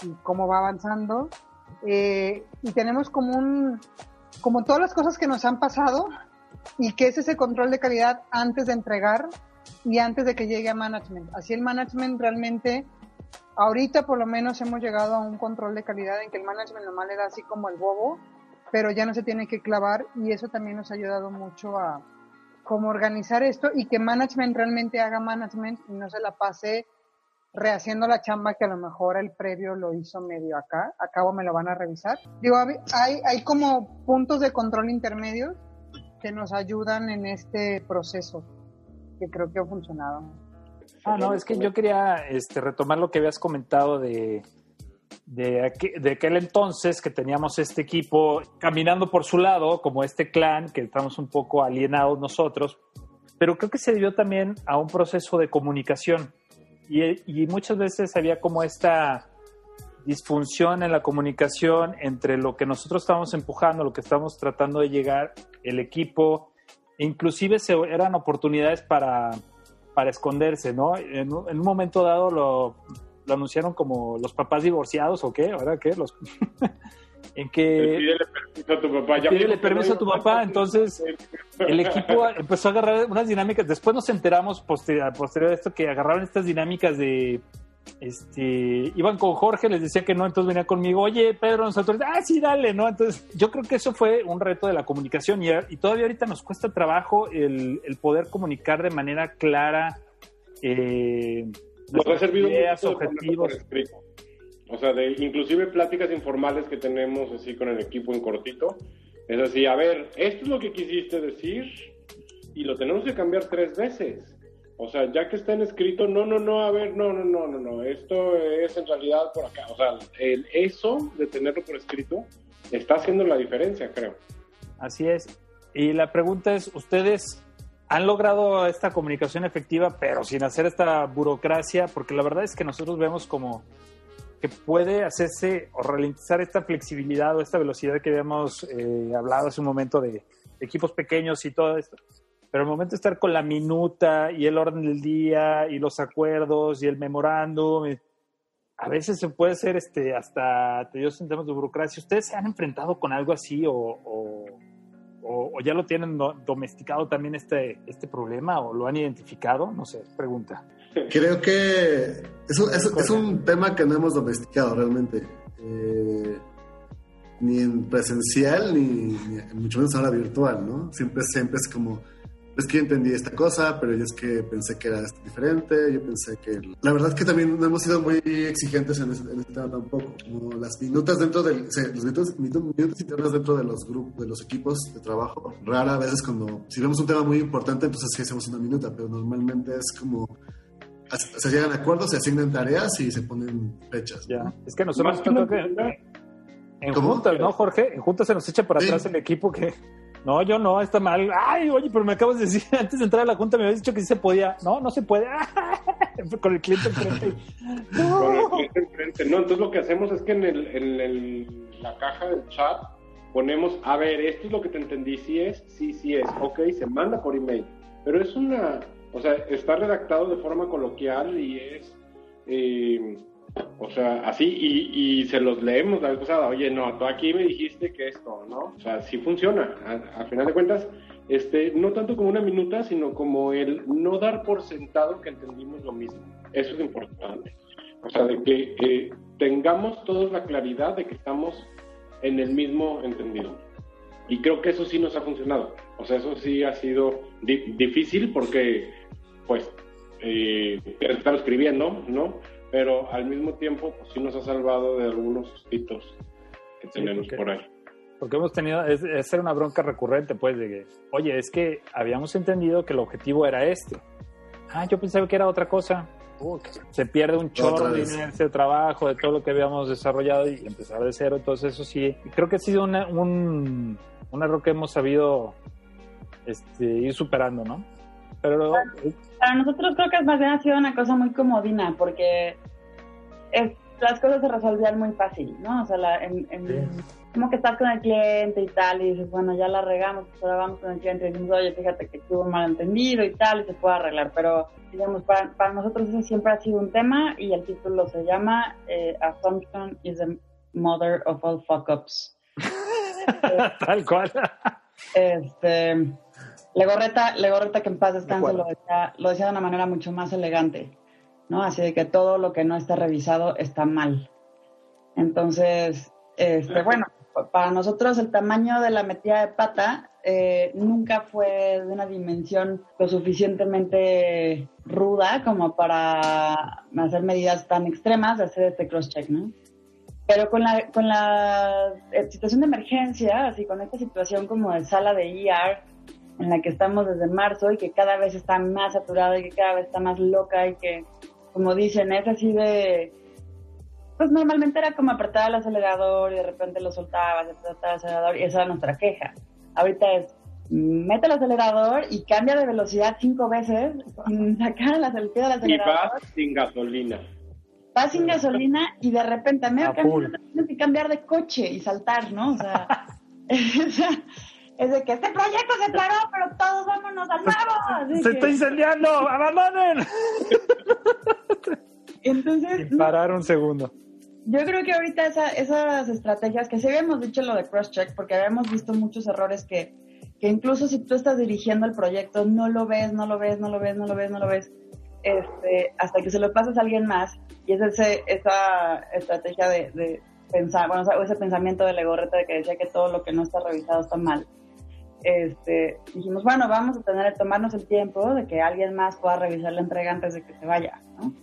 y cómo va avanzando. Eh, y tenemos como un, como todas las cosas que nos han pasado y que es ese control de calidad antes de entregar y antes de que llegue a management. Así el management realmente, ahorita por lo menos hemos llegado a un control de calidad en que el management normal le da así como el bobo, pero ya no se tiene que clavar y eso también nos ha ayudado mucho a, cómo organizar esto y que management realmente haga management y no se la pase rehaciendo la chamba que a lo mejor el previo lo hizo medio acá, acabo me lo van a revisar. Digo, hay, hay como puntos de control intermedios que nos ayudan en este proceso, que creo que ha funcionado. Ah, no, es que yo quería este, retomar lo que habías comentado de, de, aquel entonces que teníamos este equipo caminando por su lado, como este clan, que estamos un poco alienados nosotros, pero creo que se debió también a un proceso de comunicación. Y, y muchas veces había como esta disfunción en la comunicación entre lo que nosotros estábamos empujando, lo que estábamos tratando de llegar, el equipo, inclusive se, eran oportunidades para, para esconderse, ¿no? En, en un momento dado lo, lo anunciaron como los papás divorciados o qué, ¿ahora qué? Los en que pídele permiso a tu papá, ya pídele permiso a tu papá, entonces el equipo empezó a agarrar unas dinámicas, después nos enteramos posterior, posterior a esto que agarraron estas dinámicas de este, iban con Jorge, les decía que no, entonces venía conmigo, oye, Pedro, nosotros, ah, sí, dale, ¿no? Entonces, yo creo que eso fue un reto de la comunicación y, y todavía ahorita nos cuesta trabajo el, el poder comunicar de manera clara eh, nos ha servido mucho objetivos. O sea, de inclusive pláticas informales que tenemos así con el equipo en cortito. Es así, a ver, esto es lo que quisiste decir y lo tenemos que cambiar tres veces. O sea, ya que está en escrito, no, no, no, a ver, no, no, no, no, no, esto es en realidad por acá. O sea, el, eso de tenerlo por escrito está haciendo la diferencia, creo. Así es. Y la pregunta es, ¿ustedes han logrado esta comunicación efectiva, pero sin hacer esta burocracia, porque la verdad es que nosotros vemos como que puede hacerse o ralentizar esta flexibilidad o esta velocidad que habíamos eh, hablado hace un momento de, equipos pequeños y todo esto. Pero el momento de estar con la minuta y el orden del día y los acuerdos y el memorándum, a veces se puede hacer este, hasta tedioso en temas de burocracia. ¿Ustedes se han enfrentado con algo así o o, ya lo tienen domesticado también este, este problema o lo han identificado? No sé, pregunta. Creo que es, es, un tema que no hemos domesticado realmente. Eh, ni en presencial, ni, mucho menos ahora virtual, ¿no? Siempre, siempre es como es que yo entendí esta cosa, pero yo es que pensé que era diferente, yo pensé que... La verdad es que también no hemos sido muy exigentes en este, tema tampoco, como las minutas dentro del... los minutos, minutos, internos dentro de los grupos, de los equipos de trabajo, rara a veces cuando... Si vemos un tema muy importante, entonces sí hacemos una minuta, pero normalmente es como... Se llegan a acuerdos, se asignan tareas y se ponen fechas. Ya, es que nosotros... en juntas, ¿no, Jorge? En juntas se nos echa por atrás el equipo que no, yo no, está mal. Ay, oye, pero me acabas de decir, antes de entrar a la junta me habías dicho que sí se podía. No, no se puede. Con el cliente enfrente. No. Con el cliente enfrente. No, entonces lo que hacemos es que en, el, en el, la caja del chat ponemos, a ver, esto es lo que te entendí, si es, sí, sí es, ok, se manda por email, pero es una, o sea, está redactado de forma coloquial y es, eh, o sea, así, y, se los leemos la vez pasada, oye, no, tú aquí me dijiste que esto, ¿no? O sea, sí funciona, a, final de cuentas, este, no tanto como una minuta, sino como el no dar por sentado que entendimos lo mismo, eso es importante. O sea, de que eh, tengamos todos la claridad de que estamos en el mismo entendido. Y creo que eso sí nos ha funcionado. O sea, eso sí ha sido difícil porque, pues, eh, estar escribiendo, ¿no? Pero al mismo tiempo, pues sí nos ha salvado de algunos sustitos que tenemos por ahí. Porque hemos tenido, es, es ser una bronca recurrente, pues, de que, oye, es que habíamos entendido que el objetivo era este. Ah, yo pensaba que era otra cosa se pierde un chorro de inercia de trabajo, de todo lo que habíamos desarrollado y empezar de cero. Entonces, eso sí, creo que ha sido un, un error que hemos sabido este, ir superando, ¿no? Pero. Para, nosotros creo que más bien ha sido una cosa muy comodina, porque las cosas se resolvían muy fácil, ¿no? O sea, la, en, como que estás con el cliente y tal, y dices, bueno, ya la regamos, pues ahora vamos con el cliente y decimos, oye, fíjate que tuvo un malentendido y tal, y se puede arreglar. Pero, digamos, para, para nosotros eso siempre ha sido un tema y el título se llama eh, Assumption is the mother of all fuck-ups. tal cual. este, Legorreta, Legorreta que en paz descanse lo decía, lo decía de una manera mucho más elegante, ¿no? Así de que todo lo que no está revisado está mal. Entonces, este, bueno, para nosotros el tamaño de la metida de pata eh, nunca fue de una dimensión lo suficientemente ruda como para hacer medidas tan extremas de hacer este cross-check, ¿no? Pero con la, con la situación de emergencia, así con esta situación como de sala de ER, en la que estamos desde marzo y que cada vez está más saturada y que cada vez está más loca y que, como dicen, es así de pues normalmente era como apretar el acelerador y de repente lo soltabas, apretar el acelerador y esa era nuestra queja. Ahorita es, mete el acelerador y cambia de velocidad cinco veces sin sacar el acelerador. Y vas sin gasolina. Vas sin gasolina y de repente a medio camino tienes que cambiar de coche y saltar, ¿no? O sea, es de que este proyecto se paró, pero todos vámonos al nuevo. se está incendiando, abandonen. Entonces. parar un segundo. Yo creo que ahorita esas estrategias, que sí habíamos dicho lo de cross-check, porque habíamos visto muchos errores que, que incluso si tú estás dirigiendo el proyecto, no lo ves, no lo ves, no lo ves, no lo ves, no lo ves, este, hasta que se lo pasas a alguien más. Y es ese, esa estrategia de, pensar, bueno, ese pensamiento de Legorreta de que decía que todo lo que no está revisado está mal. Este, dijimos, bueno, vamos a tener que tomarnos el tiempo de que alguien más pueda revisar la entrega antes de que se vaya, ¿no?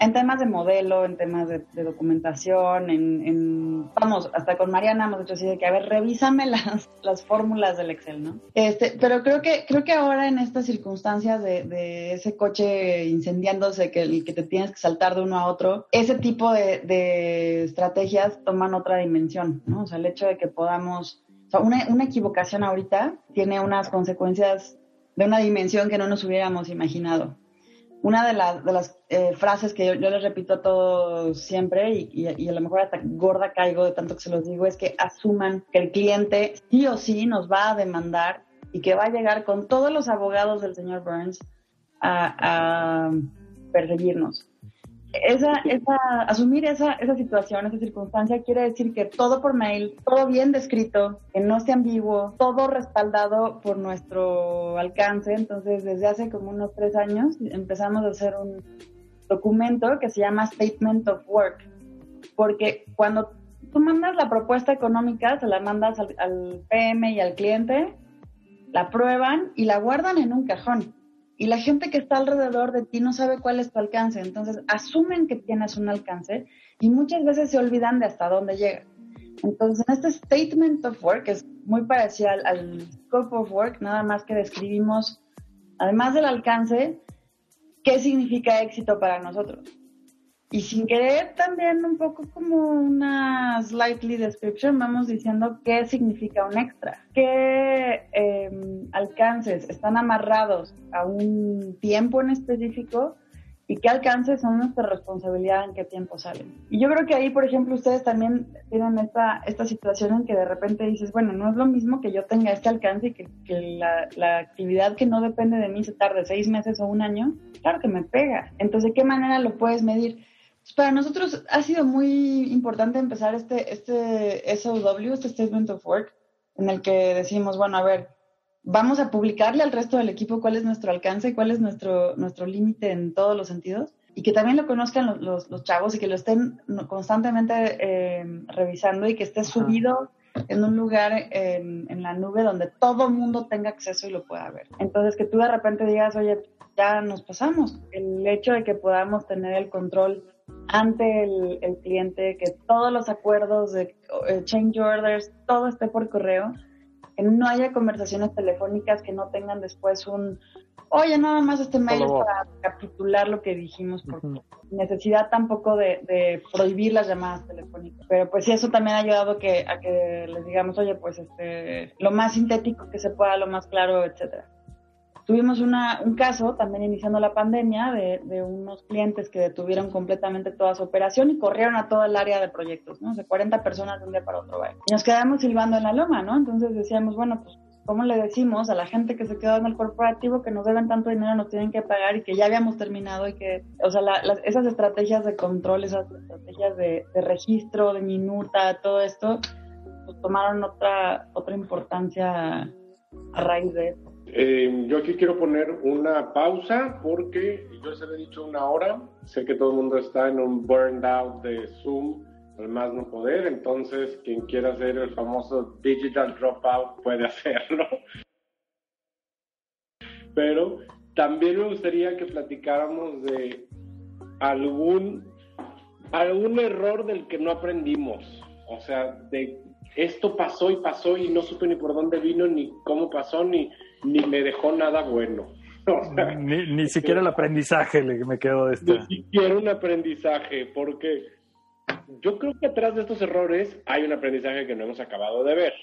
en temas de modelo, en temas de, documentación, en, vamos, hasta con Mariana hemos dicho así de que, a ver, revísame las, las fórmulas del Excel, ¿no? Este, pero creo que, creo que ahora en estas circunstancias de, ese coche incendiándose, que, el que te tienes que saltar de uno a otro, ese tipo de, de estrategias toman otra dimensión, ¿no? O sea, el hecho de que podamos, o una, una equivocación ahorita tiene unas consecuencias de una dimensión que no nos hubiéramos imaginado. Una de, las eh, frases que yo, les repito a todos siempre y, a lo mejor hasta gorda caigo de tanto que se los digo es que asuman que el cliente sí o sí nos va a demandar y que va a llegar con todos los abogados del señor Burns a perseguirnos esa, esa, asumir esa, esa situación, esa circunstancia, quiere decir que todo por mail, todo bien descrito, que no esté ambiguo, todo respaldado por nuestro alcance. Entonces, desde hace como unos tres años empezamos a hacer un documento que se llama Statement of Work, porque cuando tú mandas la propuesta económica, se la mandas al, al PM y al cliente, la prueban y la guardan en un cajón y la gente que está alrededor de ti no sabe cuál es tu alcance, entonces asumen que tienes un alcance y muchas veces se olvidan de hasta dónde llega. Entonces, en este statement of work, que es muy parecido al, al scope of work, nada más que describimos, además del alcance, qué significa éxito para nosotros. Y sin querer también un poco como una slightly description, vamos diciendo qué significa un extra, qué em, alcances están amarrados a un tiempo en específico y qué alcance son nuestra responsabilidad en qué tiempo salen. Y yo creo que ahí, por ejemplo, ustedes también tienen esta, esta situación en que de repente dices, bueno, no es lo mismo que yo tenga este alcance y que, que la, la, actividad que no depende de mí se tarde seis meses o un año, claro que me pega. Entonces, ¿de qué manera lo puedes medir? Pues para nosotros ha sido muy importante empezar este, este SOW, este Statement of Work, en el que decimos, bueno, a ver, vamos a publicarle al resto del equipo cuál es nuestro alcance, cuál es nuestro, nuestro límite en todos los sentidos y que también lo conozcan los, los, chavos y que lo estén constantemente eh, revisando y que esté subido en un lugar en, en, la nube donde todo el mundo tenga acceso y lo pueda ver. Entonces que tú de repente digas, oye, ya nos pasamos. El hecho de que podamos tener el control ante el, el cliente, que todos los acuerdos de eh, change orders, todo esté por correo, no haya conversaciones telefónicas que no tengan después un, oye, nada más este mail es para capitular lo que dijimos, por necesidad tampoco de, prohibir las llamadas telefónicas. Pero pues sí, eso también ha ayudado que, a que les digamos, oye, pues este, lo más sintético que se pueda, lo más claro, etcétera. Tuvimos una, un caso también iniciando la pandemia de, unos clientes que detuvieron completamente toda su operación y corrieron a toda el área de proyectos, ¿no? O sea, 40 personas de un día para otro. Y nos quedamos silbando en la loma, ¿no? Entonces decíamos, bueno, pues, ¿cómo le decimos a la gente que se quedó en el corporativo que nos deben tanto dinero, nos tienen que pagar y que ya habíamos terminado y que, o sea, esas estrategias de control, esas estrategias de, registro, de minuta, todo esto, pues tomaron otra, otra importancia a raíz de eso. Eh, yo aquí quiero poner una pausa porque yo se le he dicho una hora. Sé que todo el mundo está en un burned out de Zoom, al más no poder. Entonces, quien quiera hacer el famoso digital dropout puede hacerlo. Pero también me gustaría que platicáramos de algún, algún error del que no aprendimos. O sea, de esto pasó y pasó y no supe ni por dónde vino, ni cómo pasó, ni ni me dejó nada bueno. ni, siquiera el aprendizaje me quedó de esto. Ni siquiera un aprendizaje, porque yo creo que atrás de estos errores hay un aprendizaje que no hemos acabado de ver.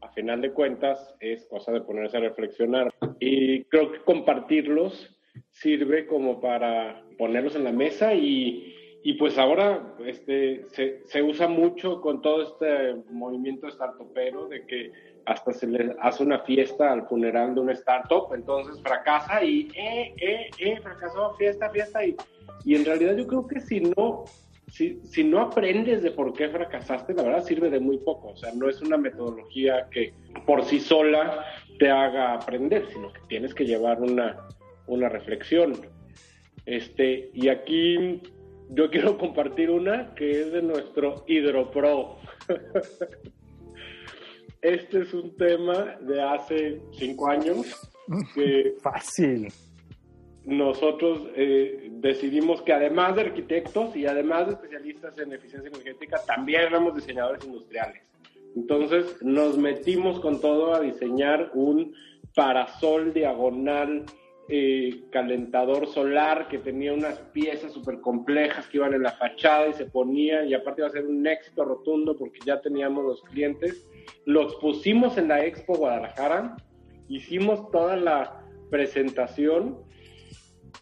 A final de cuentas, es cosa de ponerse a reflexionar. Y creo que compartirlos sirve como para ponerlos en la mesa y, y pues ahora este, se, se, usa mucho con todo este movimiento startupero de que hasta se le hace una fiesta al funeral de una startup, entonces fracasa y, eh, eh, eh, fracasó, fiesta, fiesta, y, y en realidad yo creo que si no, si, si no aprendes de por qué fracasaste, la verdad sirve de muy poco, o sea, no es una metodología que por sí sola te haga aprender, sino que tienes que llevar una, una reflexión. Este, y aquí yo quiero compartir una que es de nuestro Hidropro. este es un tema de hace cinco años que fácil nosotros eh, decidimos que además de arquitectos y además de especialistas en eficiencia energética también éramos diseñadores industriales entonces nos metimos con todo a diseñar un parasol diagonal eh, calentador solar que tenía unas piezas súper complejas que iban en la fachada y se ponía y aparte iba a ser un éxito rotundo porque ya teníamos los clientes los pusimos en la Expo Guadalajara, hicimos toda la presentación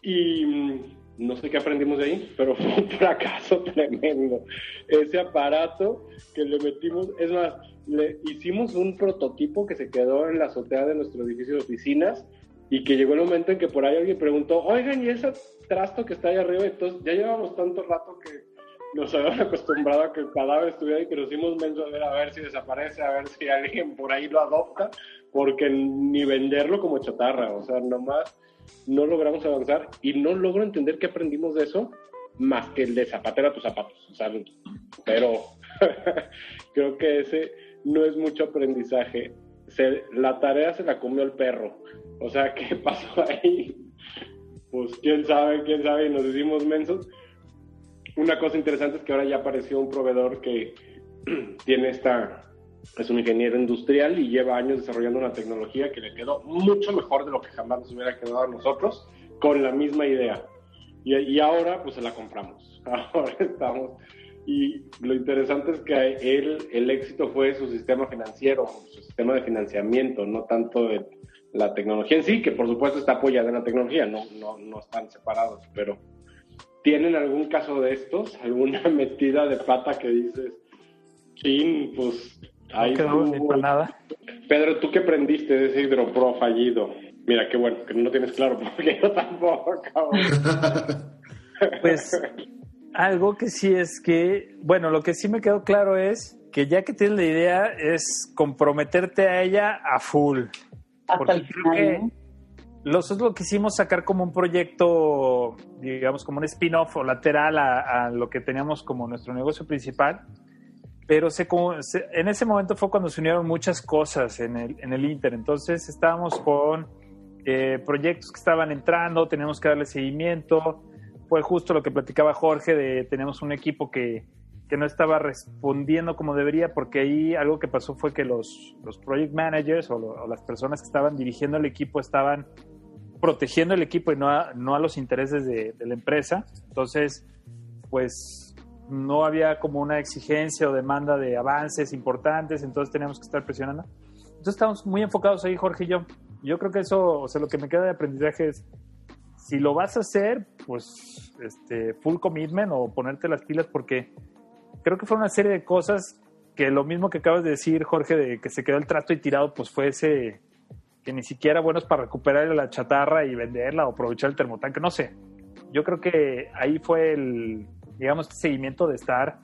y mm, no sé qué aprendimos de ahí, pero fue un fracaso tremendo. Ese aparato que le metimos, es más, le hicimos un prototipo que se quedó en la azotea de nuestro edificio de oficinas y que llegó el momento en que por ahí alguien preguntó, oigan, ¿y ese trasto que está ahí arriba? Entonces ya llevamos tanto rato que nos habíamos acostumbrado a que el cadáver estuviera ahí, que nos hicimos menso a ver, a ver si desaparece, a ver si alguien por ahí lo adopta, porque ni venderlo como chatarra, o sea, nomás no logramos avanzar y no logro entender qué aprendimos de eso, más que el de zapatera a tus zapatos, o sea, pero creo que ese no es mucho aprendizaje. la tarea se la comió el perro, o sea, ¿qué pasó ahí? Pues quién sabe, quién sabe, y nos hicimos mensos una cosa interesante es que ahora ya apareció un proveedor que tiene esta, es un ingeniero industrial y lleva años desarrollando una tecnología que le quedó mucho mejor de lo que jamás nos hubiera quedado a nosotros con la misma idea. Y, ahora pues se la compramos. Ahora estamos... Y lo interesante es que él, el éxito fue su sistema financiero, su sistema de financiamiento, no tanto de la tecnología en sí, que por supuesto está apoyada en la tecnología, no, no, no están separados, pero ¿Tienen algún caso de estos? ¿Alguna metida de pata que dices, chin, pues ahí no ni para nada. Pedro, ¿tú qué prendiste de ese hidropro fallido? Mira, qué bueno, que no tienes claro, porque yo tampoco. pues algo que sí es que, bueno, lo que sí me quedó claro es que ya que tienes la idea es comprometerte a ella a full. Hasta el final, nosotros lo quisimos sacar como un proyecto, digamos, como un spin-off o lateral a, lo que teníamos como nuestro negocio principal. Pero se, en ese momento fue cuando se unieron muchas cosas en el, en el Inter. Entonces estábamos con eh, proyectos que estaban entrando, teníamos que darle seguimiento. Fue justo lo que platicaba Jorge de tenemos un equipo que, que no estaba respondiendo como debería, porque ahí algo que pasó fue que los, los project managers o, las personas que estaban dirigiendo el equipo estaban protegiendo el equipo y no a, no a los intereses de, la empresa. Entonces, pues no había como una exigencia o demanda de avances importantes, entonces teníamos que estar presionando. Entonces estamos muy enfocados ahí, Jorge y yo. Yo creo que eso, o sea, lo que me queda de aprendizaje es, si lo vas a hacer, pues este, full commitment o ponerte las pilas porque creo que fue una serie de cosas que lo mismo que acabas de decir, Jorge, de que se quedó el trasto y tirado, pues fue ese que ni siquiera bueno es para recuperar la chatarra y venderla o aprovechar el termotanque, no sé. Yo creo que ahí fue el, digamos, este seguimiento de estar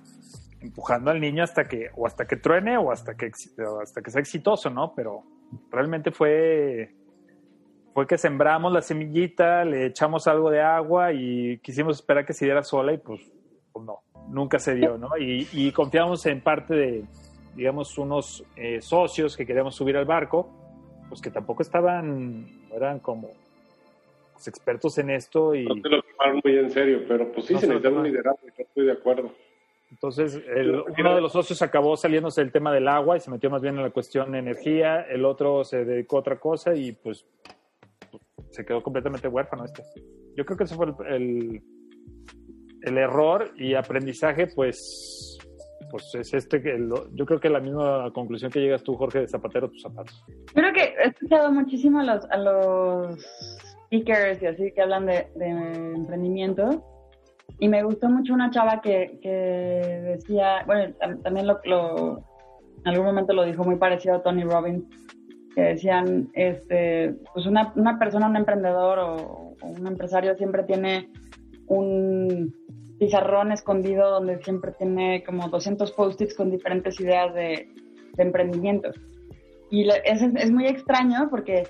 empujando al niño hasta que, o hasta que truene o hasta que, hasta que sea exitoso, ¿no? Pero realmente fue, fue que sembramos la semillita, le echamos algo de agua y quisimos esperar que se diera sola y pues, nunca se dio, ¿no? Y, y confiamos en parte de, digamos, unos eh, socios que queríamos subir al barco pues que tampoco estaban, eran como pues, expertos en esto y... No se lo tomaron muy en serio, pero pues sí, se necesita un liderazgo, yo estoy de acuerdo. Entonces, uno de los socios acabó saliéndose del tema del agua y se metió más bien en la cuestión de energía, el otro se dedicó a otra cosa y pues, pues se quedó completamente huérfano este. Yo creo que ese fue el, el, el error y aprendizaje, pues pues es este que yo creo que la misma conclusión que llegas tú, Jorge, de zapatero tus zapatos. Creo que he escuchado muchísimo a los, a los speakers y así que hablan de, emprendimiento y me gustó mucho una chava que, que decía, bueno, también lo, lo, en algún momento lo dijo muy parecido a Tony Robbins, que decían, este, pues una, una persona, un emprendedor o un empresario siempre tiene un pizarrón escondido donde siempre tiene como 200 post-its con diferentes ideas de, emprendimiento. Y es, es, muy extraño porque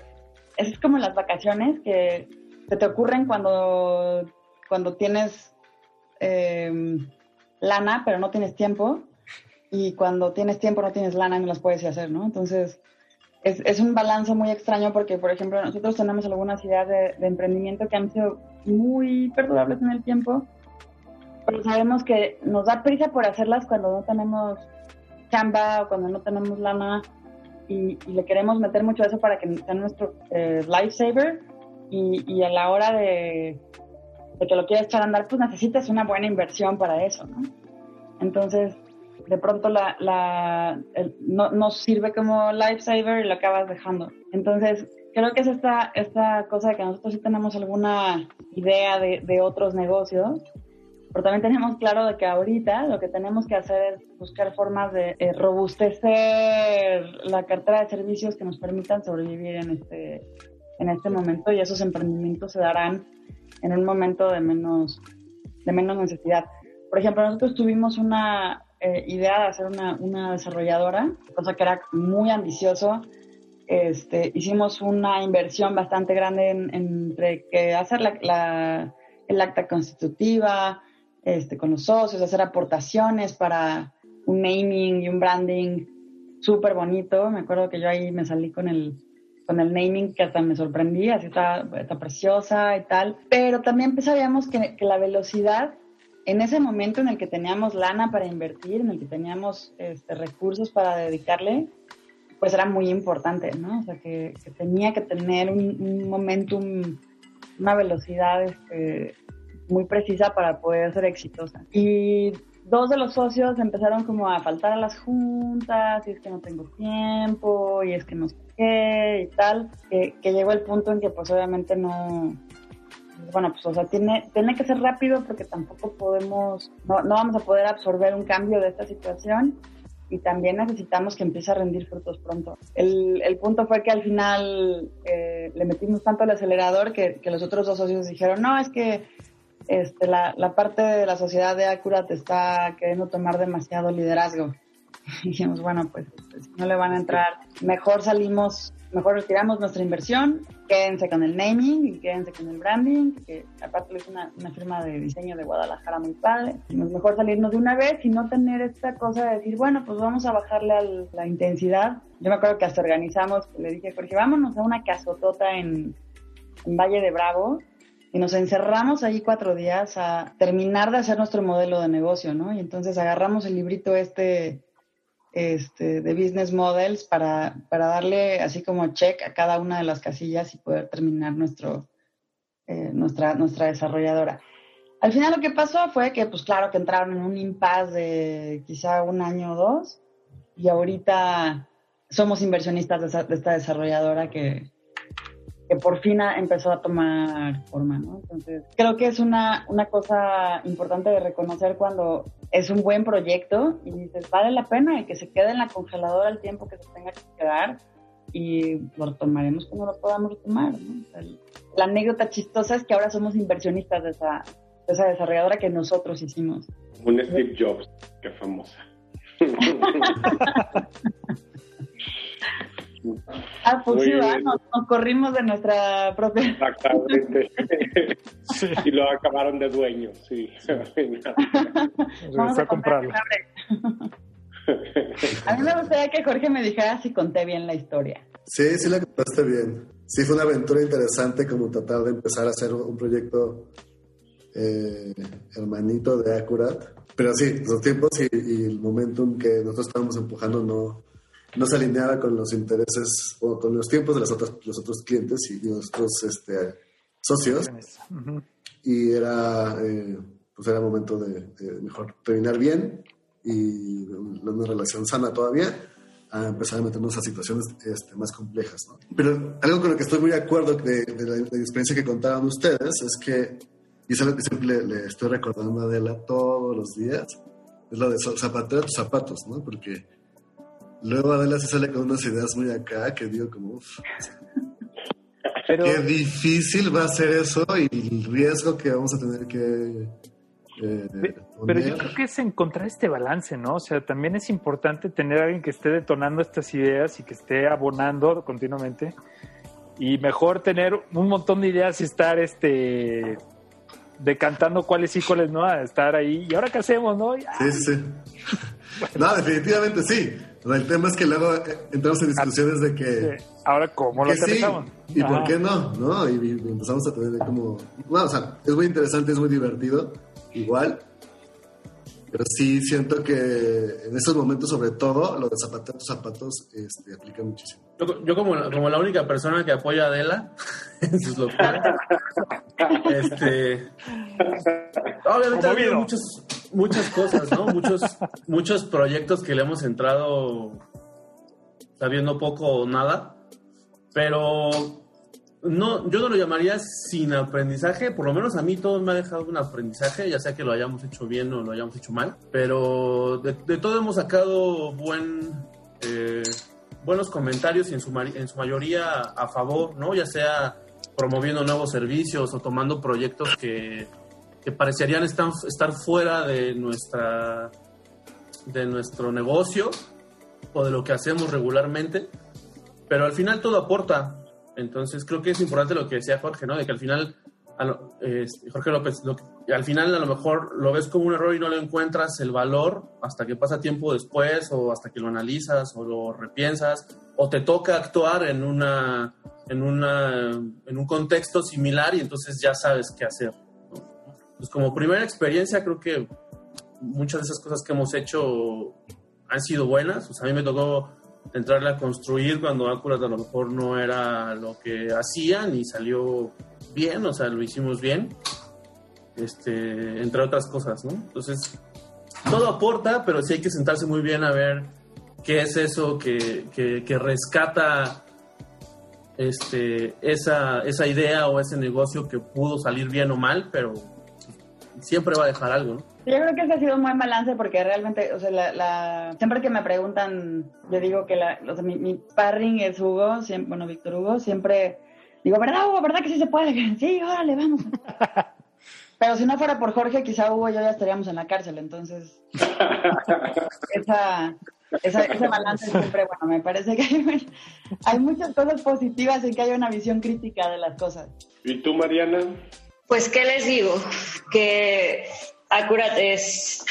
es como las vacaciones que se te ocurren cuando, cuando tienes em, lana pero no tienes tiempo y cuando tienes tiempo no tienes lana no las puedes hacer, ¿no? Entonces es, es un balance muy extraño porque, por ejemplo, nosotros tenemos algunas ideas de, de emprendimiento que han sido muy perdurables en el tiempo pero sabemos que nos da prisa por hacerlas cuando no tenemos chamba o cuando no tenemos lana y, le queremos meter mucho eso para que sea nuestro eh, lifesaver y, y, a la hora de, que lo quieras echar a andar, pues necesitas una buena inversión para eso, ¿no? Entonces, de pronto la, la no, no, sirve como lifesaver y lo acabas dejando. Entonces, creo que es esta, esta cosa de que nosotros sí tenemos alguna idea de, de otros negocios pero también tenemos claro de que ahorita lo que tenemos que hacer es buscar formas de eh, robustecer la cartera de servicios que nos permitan sobrevivir en este, en este momento y esos emprendimientos se darán en un momento de menos, de menos necesidad. Por ejemplo, nosotros tuvimos una eh, idea de hacer una, una, desarrolladora, cosa que era muy ambicioso. Este, hicimos una inversión bastante grande entre que hacer la, la, el acta constitutiva, este, con los socios, hacer aportaciones para un naming y un branding súper bonito. Me acuerdo que yo ahí me salí con el, con el naming que hasta me sorprendí, así está, está preciosa y tal. Pero también sabíamos que, que, la velocidad, en ese momento en el que teníamos lana para invertir, en el que teníamos este, recursos para dedicarle, pues era muy importante, ¿no? O sea, que, tenía que tener un, un momentum, una velocidad este, muy precisa para poder ser exitosa. Y dos de los socios empezaron como a faltar a las juntas, y es que no tengo tiempo, y es que no sé qué, y tal, que, llegó el punto en que pues obviamente no, bueno, pues, o sea, tiene, tiene que ser rápido porque tampoco podemos, no, no vamos a poder absorber un cambio de esta situación y también necesitamos que empiece a rendir frutos pronto. El, el punto fue que al final eh, le metimos tanto al acelerador que, que, los otros dos socios dijeron, no, es que este, la, la parte de la sociedad de Acurat está queriendo tomar demasiado liderazgo. Dijimos, bueno, pues, pues no le van a entrar, mejor salimos mejor retiramos nuestra inversión, quédense con el naming y quédense con el branding, que aparte es una, una, firma de diseño de Guadalajara muy padre. Mejor salirnos de una vez y no tener esta cosa de decir, bueno, pues vamos a bajarle a la intensidad. Yo me acuerdo que hasta organizamos, le dije, Jorge, vámonos a una casotota en, en Valle de Bravo y nos encerramos ahí cuatro días a terminar de hacer nuestro modelo de negocio, ¿no? Y entonces agarramos el librito este este, de business models para, para darle así como check a cada una de las casillas y poder terminar nuestro, eh, nuestra, nuestra desarrolladora. Al final lo que pasó fue que, pues claro, que entraron en un impasse de quizá un año o dos y ahorita somos inversionistas de esta desarrolladora que, que por fin empezó a tomar forma, ¿no? Entonces, creo que es una, una cosa importante de reconocer cuando es un buen proyecto y dices, vale la pena y que se quede en la congeladora el tiempo que se tenga que quedar y lo tomaremos como lo podamos retomar, ¿no? la anécdota chistosa es que ahora somos inversionistas de esa, de esa desarrolladora que nosotros hicimos. Un Steve Jobs, qué famosa. Ah, pues sí, nos, corrimos de nuestra propia. Exactamente. Y lo acabaron de dueño, sí. Vamos a, comprarlo. A mí me gustaría que Jorge me dijera si conté bien la historia. Sí, sí la contaste bien. Sí, fue una aventura interesante como tratar de empezar a hacer un proyecto eh, hermanito de Acurat. Pero sí, los tiempos y, y el momentum que nosotros estábamos empujando no, no se alineaba con los intereses o con los tiempos de los otros, los otros clientes y nuestros este, socios. Y era, eh, pues era momento de, mejor terminar bien y una relación sana todavía a empezar a meternos a situaciones este, más complejas. ¿no? Pero algo con lo que estoy muy de acuerdo de, la, experiencia que contaban ustedes es que, y es algo que siempre le, estoy recordando a Adela todos los días, es lo de zapatear tus zapatos, ¿no? Porque Luego Adela se sale con unas ideas muy acá que digo como, uff, qué difícil va a ser eso y el riesgo que vamos a tener que... Eh, pero yo creo que es encontrar este balance, ¿no? O sea, también es importante tener a alguien que esté detonando estas ideas y que esté abonando continuamente. Y mejor tener un montón de ideas y estar este decantando cuáles sí, cuáles no, a estar ahí. ¿Y ahora qué hacemos, no? Sí, sí, sí. No, definitivamente sí. El tema es que luego eh, entramos en discusiones de que... Ahora, ¿cómo lo hacemos? ¿Y por qué no? ¿no? Y, empezamos a tener como... Bueno, o sea, es muy interesante, es muy divertido, igual. Pero sí siento que en esos momentos, sobre todo, lo de zapatear tus zapatos este, aplica muchísimo. Yo, como, como la única persona que apoya a Adela en sus locuras, este, obviamente ha habido muchos, muchas cosas, ¿no? Muchos, muchos proyectos que le hemos entrado sabiendo poco o nada, pero no, yo no lo llamaría sin aprendizaje, por lo menos a mí todo me ha dejado un aprendizaje, ya sea que lo hayamos hecho bien o lo hayamos hecho mal, pero de, todo hemos sacado buen, eh, buenos comentarios y en su, en su mayoría a favor, ¿no? Ya sea promoviendo nuevos servicios o tomando proyectos que, que parecerían estar, estar fuera de nuestra de nuestro negocio o de lo que hacemos regularmente, pero al final todo aporta. Entonces creo que es importante lo que decía Jorge, ¿no? De que al final, Jorge López, al final a lo mejor lo ves como un error y no le encuentras el valor hasta que pasa tiempo después o hasta que lo analizas o lo repiensas o te toca actuar en una en una en un contexto similar y entonces ya sabes qué hacer. Pues como primera experiencia creo que muchas de esas cosas que hemos hecho han sido buenas. Sea, a mí me tocó entrarle a construir cuando Acurat a lo mejor no era lo que hacían y salió bien, o sea, lo hicimos bien, este, entre otras cosas, ¿no? Entonces, todo aporta, pero sí hay que sentarse muy bien a ver qué es eso que, que, rescata este, esa, esa idea o ese negocio que pudo salir bien o mal, pero siempre va a dejar algo, ¿no? Yo creo que ese ha sido un buen balance porque realmente, o sea, la, siempre que me preguntan, yo digo que la, o sea, mi, mi parring es Hugo, siempre, bueno, Víctor Hugo, siempre digo, ¿verdad, Hugo? ¿Verdad que sí se puede? Sí, órale, vamos. Pero si no fuera por Jorge, quizá Hugo y yo ya estaríamos en la cárcel, entonces esa, esa, ese balance siempre, bueno, me parece que hay, hay muchas cosas positivas en que haya una visión crítica de las cosas. ¿Y tú, Mariana? Pues, ¿qué les digo? Que Acurat es,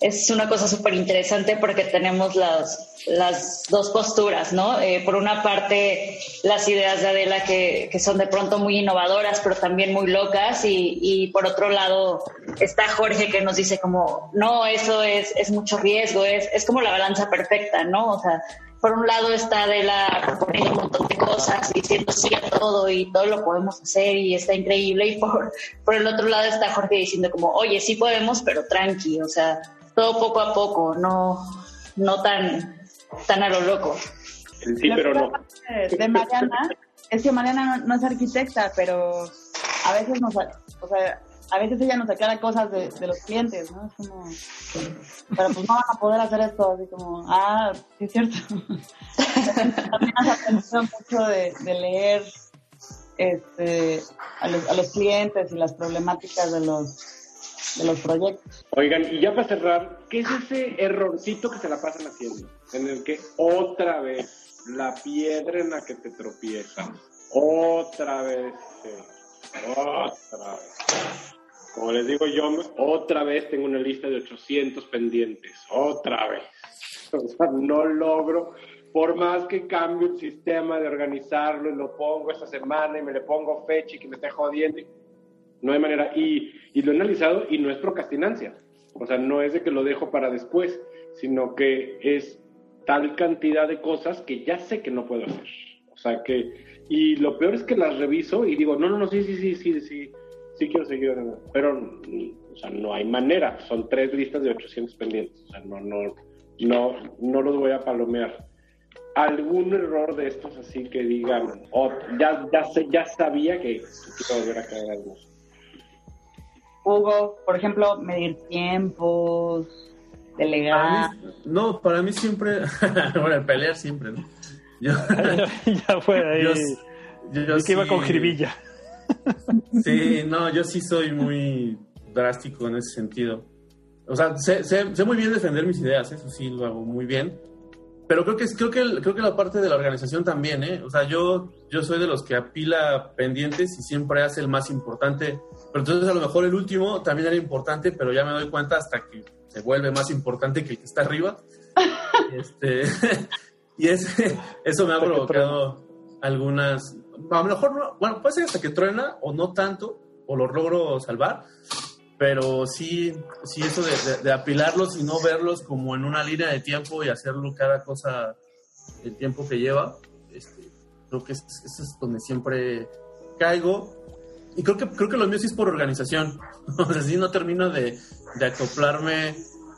es una cosa súper interesante porque tenemos las, las dos posturas, ¿no? Eh, por una parte, las ideas de Adela que, que, son de pronto muy innovadoras, pero también muy locas, y, y, por otro lado está Jorge que nos dice como, no, eso es, es mucho riesgo, es, es como la balanza perfecta, ¿no? O sea, por un lado está Adela proponiendo un montón de cosas, diciendo sí a todo y todo lo podemos hacer y está increíble, y por, por el otro lado está Jorge diciendo como, oye, sí podemos, pero tranqui, o sea, todo poco a poco, no, no tan tan a lo loco. Sí, pero no. De, Mariana es que Mariana no, no, es arquitecta, pero a veces nos, o sea, a veces ella nos aclara cosas de, de, los clientes, ¿no? Es como, pero pues no van a poder hacer esto, así como, ah, sí es cierto. También has aprendido mucho de, de leer este, a, los, a los clientes y las problemáticas de los de los proyectos. Oigan, y ya para cerrar, ¿qué es ese errorcito que se la pasan haciendo? En el que otra vez la piedra en la que te tropiezas, otra vez, otra vez. Como les digo yo, otra vez tengo una lista de 800 pendientes, otra vez. O sea, no logro, por más que cambie el sistema de organizarlo y lo pongo esta semana y me le pongo fecha y que me esté jodiendo, no hay manera. Y, y, lo he analizado y no es procrastinancia. O sea, no es de que lo dejo para después, sino que es tal cantidad de cosas que ya sé que no puedo hacer. O sea, que... Y lo peor es que las reviso y digo, no, no, no, sí, sí, sí, sí, sí, sí quiero seguir. Pero, o sea, no hay manera. Son tres listas de 800 pendientes. O sea, no, no, no, no los voy a palomear algún error de estos así que digan, oh, ya, ya, sé, ya sabía que quiero volver a caer algo. Hugo, por ejemplo, medir tiempos, delegar. Para mí, no, para mí siempre, bueno, pelear siempre, ¿no? Yo, ya fue ahí. Yo, yo, yo que iba con jiribilla. Sí, no, yo sí soy muy drástico en ese sentido. O sea, sé, sé, sé muy bien defender mis ideas, eso sí lo hago muy bien pero creo que, creo, que, creo que la parte de la organización también, ¿eh? O sea, yo, yo soy de los que apila pendientes y siempre hace el más importante. Pero entonces a lo mejor el último también era importante, pero ya me doy cuenta hasta que se vuelve más importante que el que está arriba. este, y eso me ha provocado algunas... A lo mejor, no, bueno, puede ser hasta que truena o no tanto, o lo logro salvar, pero sí, sí eso de, de, apilarlos y no verlos como en una línea de tiempo y hacerlo cada cosa el tiempo que lleva, este, creo que eso es, es donde siempre caigo. Y creo que, creo que lo mío sí es por organización. o sea, sí no termino de, de, acoplarme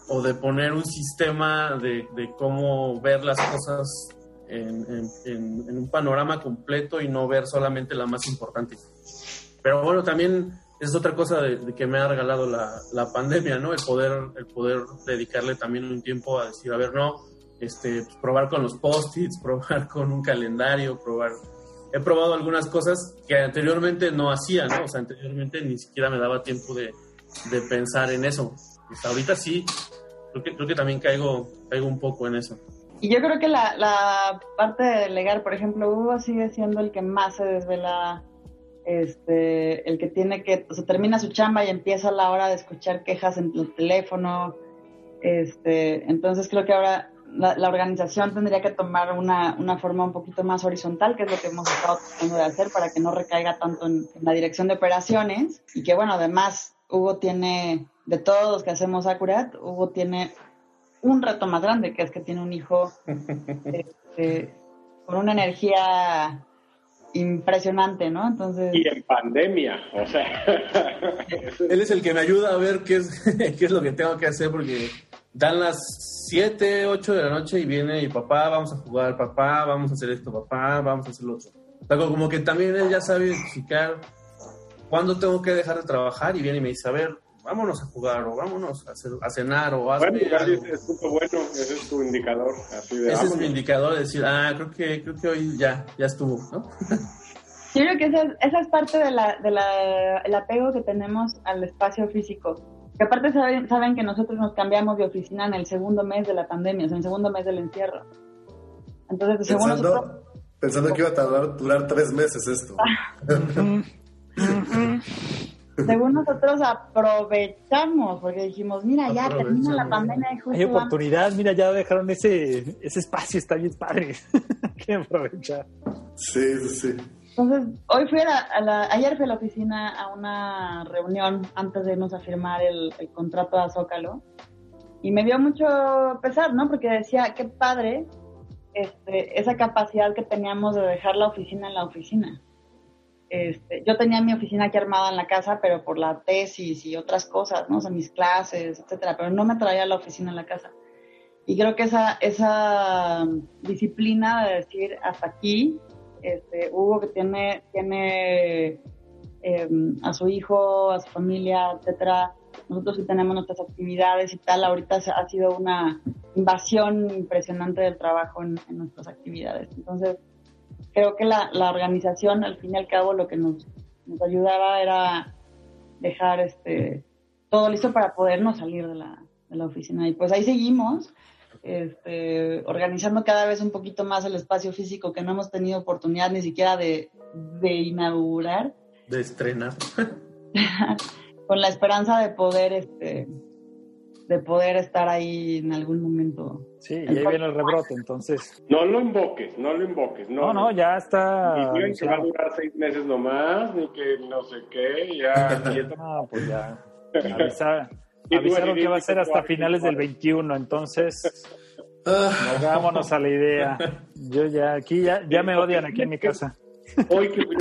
o de poner un sistema de, de cómo ver las cosas en, en, en, en un panorama completo y no ver solamente la más importante. Pero bueno, también es otra cosa de, de que me ha regalado la, la, pandemia, ¿no? El poder, el poder dedicarle también un tiempo a decir, a ver, no, este, pues, probar con los post-its, probar con un calendario, probar. He probado algunas cosas que anteriormente no hacía, ¿no? O sea, anteriormente ni siquiera me daba tiempo de, de pensar en eso. Pues ahorita sí, creo que, creo que también caigo, caigo un poco en eso. Y yo creo que la, la parte de delegar, por ejemplo, Hugo sigue siendo el que más se desvela este, el que tiene que, o sea, termina su chamba y empieza la hora de escuchar quejas en tu teléfono, este, entonces creo que ahora la, la organización tendría que tomar una, una, forma un poquito más horizontal, que es lo que hemos estado tratando de hacer para que no recaiga tanto en, en la dirección de operaciones. Y que bueno, además Hugo tiene, de todos los que hacemos Acurat, Hugo tiene un reto más grande, que es que tiene un hijo este, con una energía impresionante, ¿no? Entonces... Y en pandemia, o sea... Él es el que me ayuda a ver qué es, qué es lo que tengo que hacer porque dan las 7, 8 de la noche y viene y papá, vamos a jugar, papá, vamos a hacer esto, papá, vamos a hacer lo otro. como que también él ya sabe identificar cuándo tengo que dejar de trabajar y viene y me dice, a ver, vámonos a jugar o vámonos a, cenar o hazme bueno, es bueno, ese es tu indicador. Así de, ese es mi indicador de decir, ah, creo que, creo que hoy ya, ya estuvo, ¿no? Yo creo que esa es, esa es parte del de la, el apego que tenemos al espacio físico. Que aparte saben, saben que nosotros nos cambiamos de oficina en el segundo mes de la pandemia, o sea, en el segundo mes del encierro. Entonces, según pensando, pensando que iba a tardar, durar tres meses esto. según nosotros aprovechamos, porque dijimos, mira, ya termina la pandemia y justo Hay oportunidad, mira, ya dejaron ese, ese espacio, está bien padre. que aprovechar. Sí, sí, sí. Entonces, hoy fui a la, ayer fui a la oficina a una reunión antes de irnos a firmar el, contrato de Zócalo y me dio mucho pesar, ¿no? Porque decía, qué padre este, esa capacidad que teníamos de dejar la oficina en la oficina. Este, yo tenía mi oficina aquí armada en la casa, pero por la tesis y otras cosas, ¿no? Mis clases, etcétera, pero no me traía la oficina en la casa. Y creo que esa, esa disciplina de decir hasta aquí este, Hugo que tiene, tiene em, a su hijo, a su familia, etcétera. Nosotros sí tenemos nuestras actividades y tal. Ahorita ha sido una invasión impresionante del trabajo en, nuestras actividades. Entonces, creo que la, organización, al fin y al cabo, lo que nos, nos ayudaba era dejar este todo listo para podernos salir de la, de la oficina. Y pues ahí seguimos este, organizando cada vez un poquito más el espacio físico que no hemos tenido oportunidad ni siquiera de, inaugurar. De estrenar. Con la esperanza de poder, este, de poder estar ahí en algún momento. Sí, y ahí viene el rebrote, entonces. No lo invoques, no lo invoques. No, no, ya está. Ni que va a durar seis meses nomás, ni que no sé qué, ya. no, pues ya. Avisaron que va a ser hasta finales del 21, entonces vámonos a la idea. Yo ya, aquí ya, ya me odian aquí en mi casa. Hoy que fui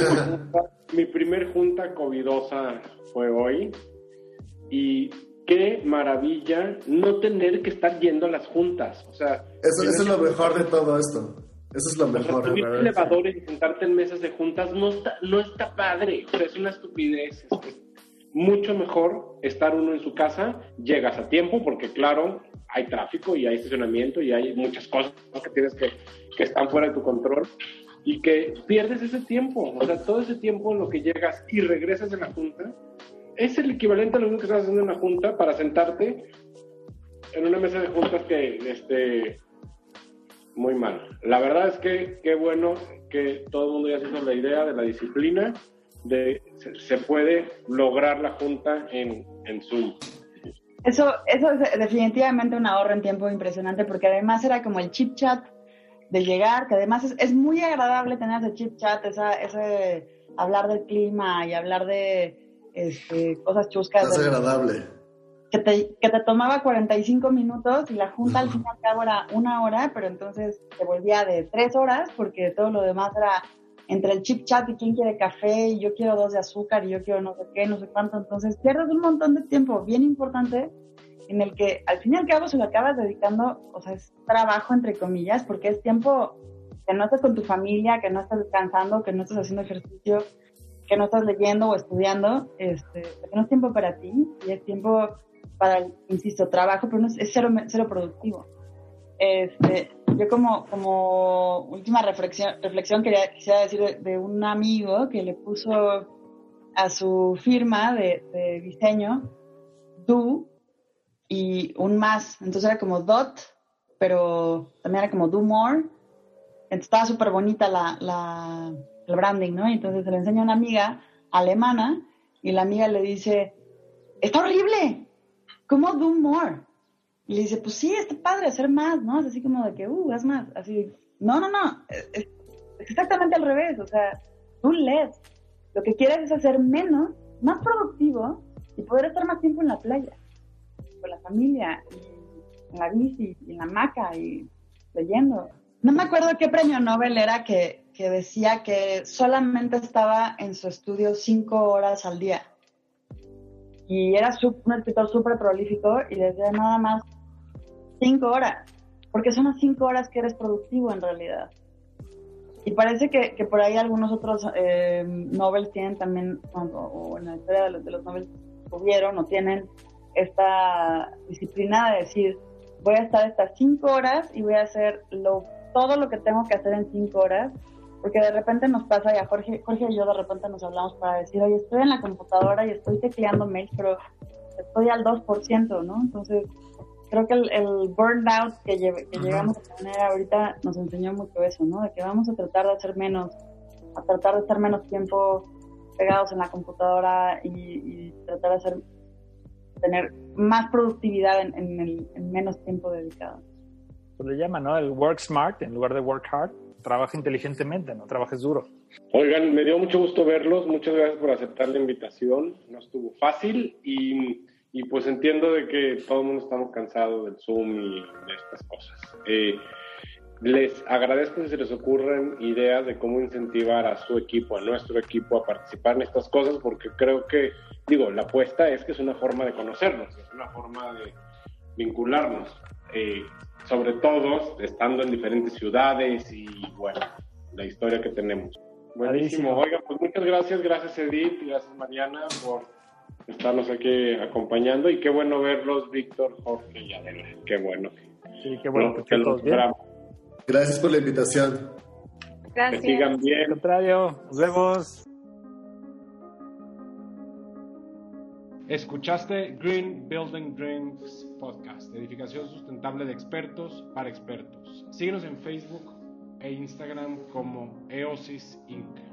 mi primer junta covidosa fue hoy y qué maravilla no tener que estar yendo a las juntas. O sea, eso, es lo mejor de todo esto. Eso es lo mejor. subir elevadores y sentarte en mesas de juntas no está, no está padre. O sea, es una estupidez. Este, mucho mejor estar uno en su casa, llegas a tiempo, porque claro, hay tráfico y hay estacionamiento y hay muchas cosas que tienes que, que están fuera de tu control y que pierdes ese tiempo, o sea, todo ese tiempo en lo que llegas y regresas de la junta, es el equivalente a lo que estás haciendo en una junta para sentarte en una mesa de juntas que, este, muy mal. La verdad es que qué bueno que todo el mundo ya se hizo la idea de la disciplina de se, puede lograr la junta en, en Zoom. Eso, eso es definitivamente un ahorro en tiempo impresionante porque además era como el chip chat de llegar, que además es, es muy agradable tener ese chip chat, esa, ese hablar del clima y hablar de este, cosas chuscas. Es agradable. Que te, que te tomaba 45 minutos y la junta al fin y al cabo era una hora, pero entonces se volvía de tres horas porque todo lo demás era entre el chip chat y quién quiere café y yo quiero dos de azúcar y yo quiero no sé qué, no sé cuánto. Entonces pierdes un montón de tiempo bien importante en el que al fin y al cabo se lo acabas dedicando, o sea, es trabajo entre comillas, porque es tiempo que no estás con tu familia, que no estás descansando, que no estás haciendo ejercicio, que no estás leyendo o estudiando, este, no es tiempo para ti y es tiempo para, insisto, trabajo, pero no es, cero, cero productivo. Este, yo como, como última reflexión, reflexión quería, quisiera decir de, un amigo que le puso a su firma de, diseño do y un más. Entonces era como dot, pero también era como do more. Entonces estaba súper bonita la, la, el branding, ¿no? Entonces se le enseña a una amiga alemana y la amiga le dice, está horrible, ¿cómo do more? Y le dice, pues sí, está padre hacer más, ¿no? Es así como de que, uh, haz más. Así, no, no, no, es, exactamente al revés. O sea, tú lees. Lo que quieres es hacer menos, más productivo y poder estar más tiempo en la playa, con la familia, en la bici, y en la hamaca y leyendo. No me acuerdo qué premio Nobel era que, que decía que solamente estaba en su estudio cinco horas al día y era un escritor súper prolífico y desde nada más cinco horas, porque son las cinco horas que eres productivo en realidad. Y parece que, que por ahí algunos otros eh, Nobel tienen también, o, en la historia de los, de los Nobel tuvieron o tienen esta disciplina de decir, voy a estar estas cinco horas y voy a hacer lo, todo lo que tengo que hacer en cinco horas, porque de repente nos pasa, y a Jorge, Jorge y yo de repente nos hablamos para decir, oye, estoy en la computadora y estoy tecleando mails, pero estoy al 2%, ¿no? Entonces, creo que el, burnout que, que llegamos a tener ahorita nos enseñó mucho eso, ¿no? De que vamos a tratar de hacer menos, a tratar de estar menos tiempo pegados en la computadora y, tratar de hacer, tener más productividad en, el, en menos tiempo dedicado. Pues le llaman, ¿no? El work smart en lugar de work hard. Trabaja inteligentemente, no trabajes duro. Oigan, me dio mucho gusto verlos. Muchas gracias por aceptar la invitación. No estuvo fácil y y pues entiendo de que todo el mundo estamos cansados del Zoom y de estas cosas. Eh, les agradezco si se les ocurren ideas de cómo incentivar a su equipo, a nuestro equipo a participar en estas cosas, porque creo que, digo, la apuesta es que es una forma de conocernos, es una forma de vincularnos, eh, sobre todo estando en diferentes ciudades y, bueno, la historia que tenemos. Buenísimo. Oiga, pues muchas gracias, gracias Edith, gracias Mariana por estarnos aquí acompañando y qué bueno verlos, Víctor, Jorge y Adela. Qué bueno. Sí, qué bueno que, los Gracias por la invitación. Gracias. Que sigan bien. Al contrario, nos vemos. Escuchaste Green Building Dreams Podcast, edificación sustentable de expertos para expertos. Síguenos en Facebook e Instagram como EOSIS Inc.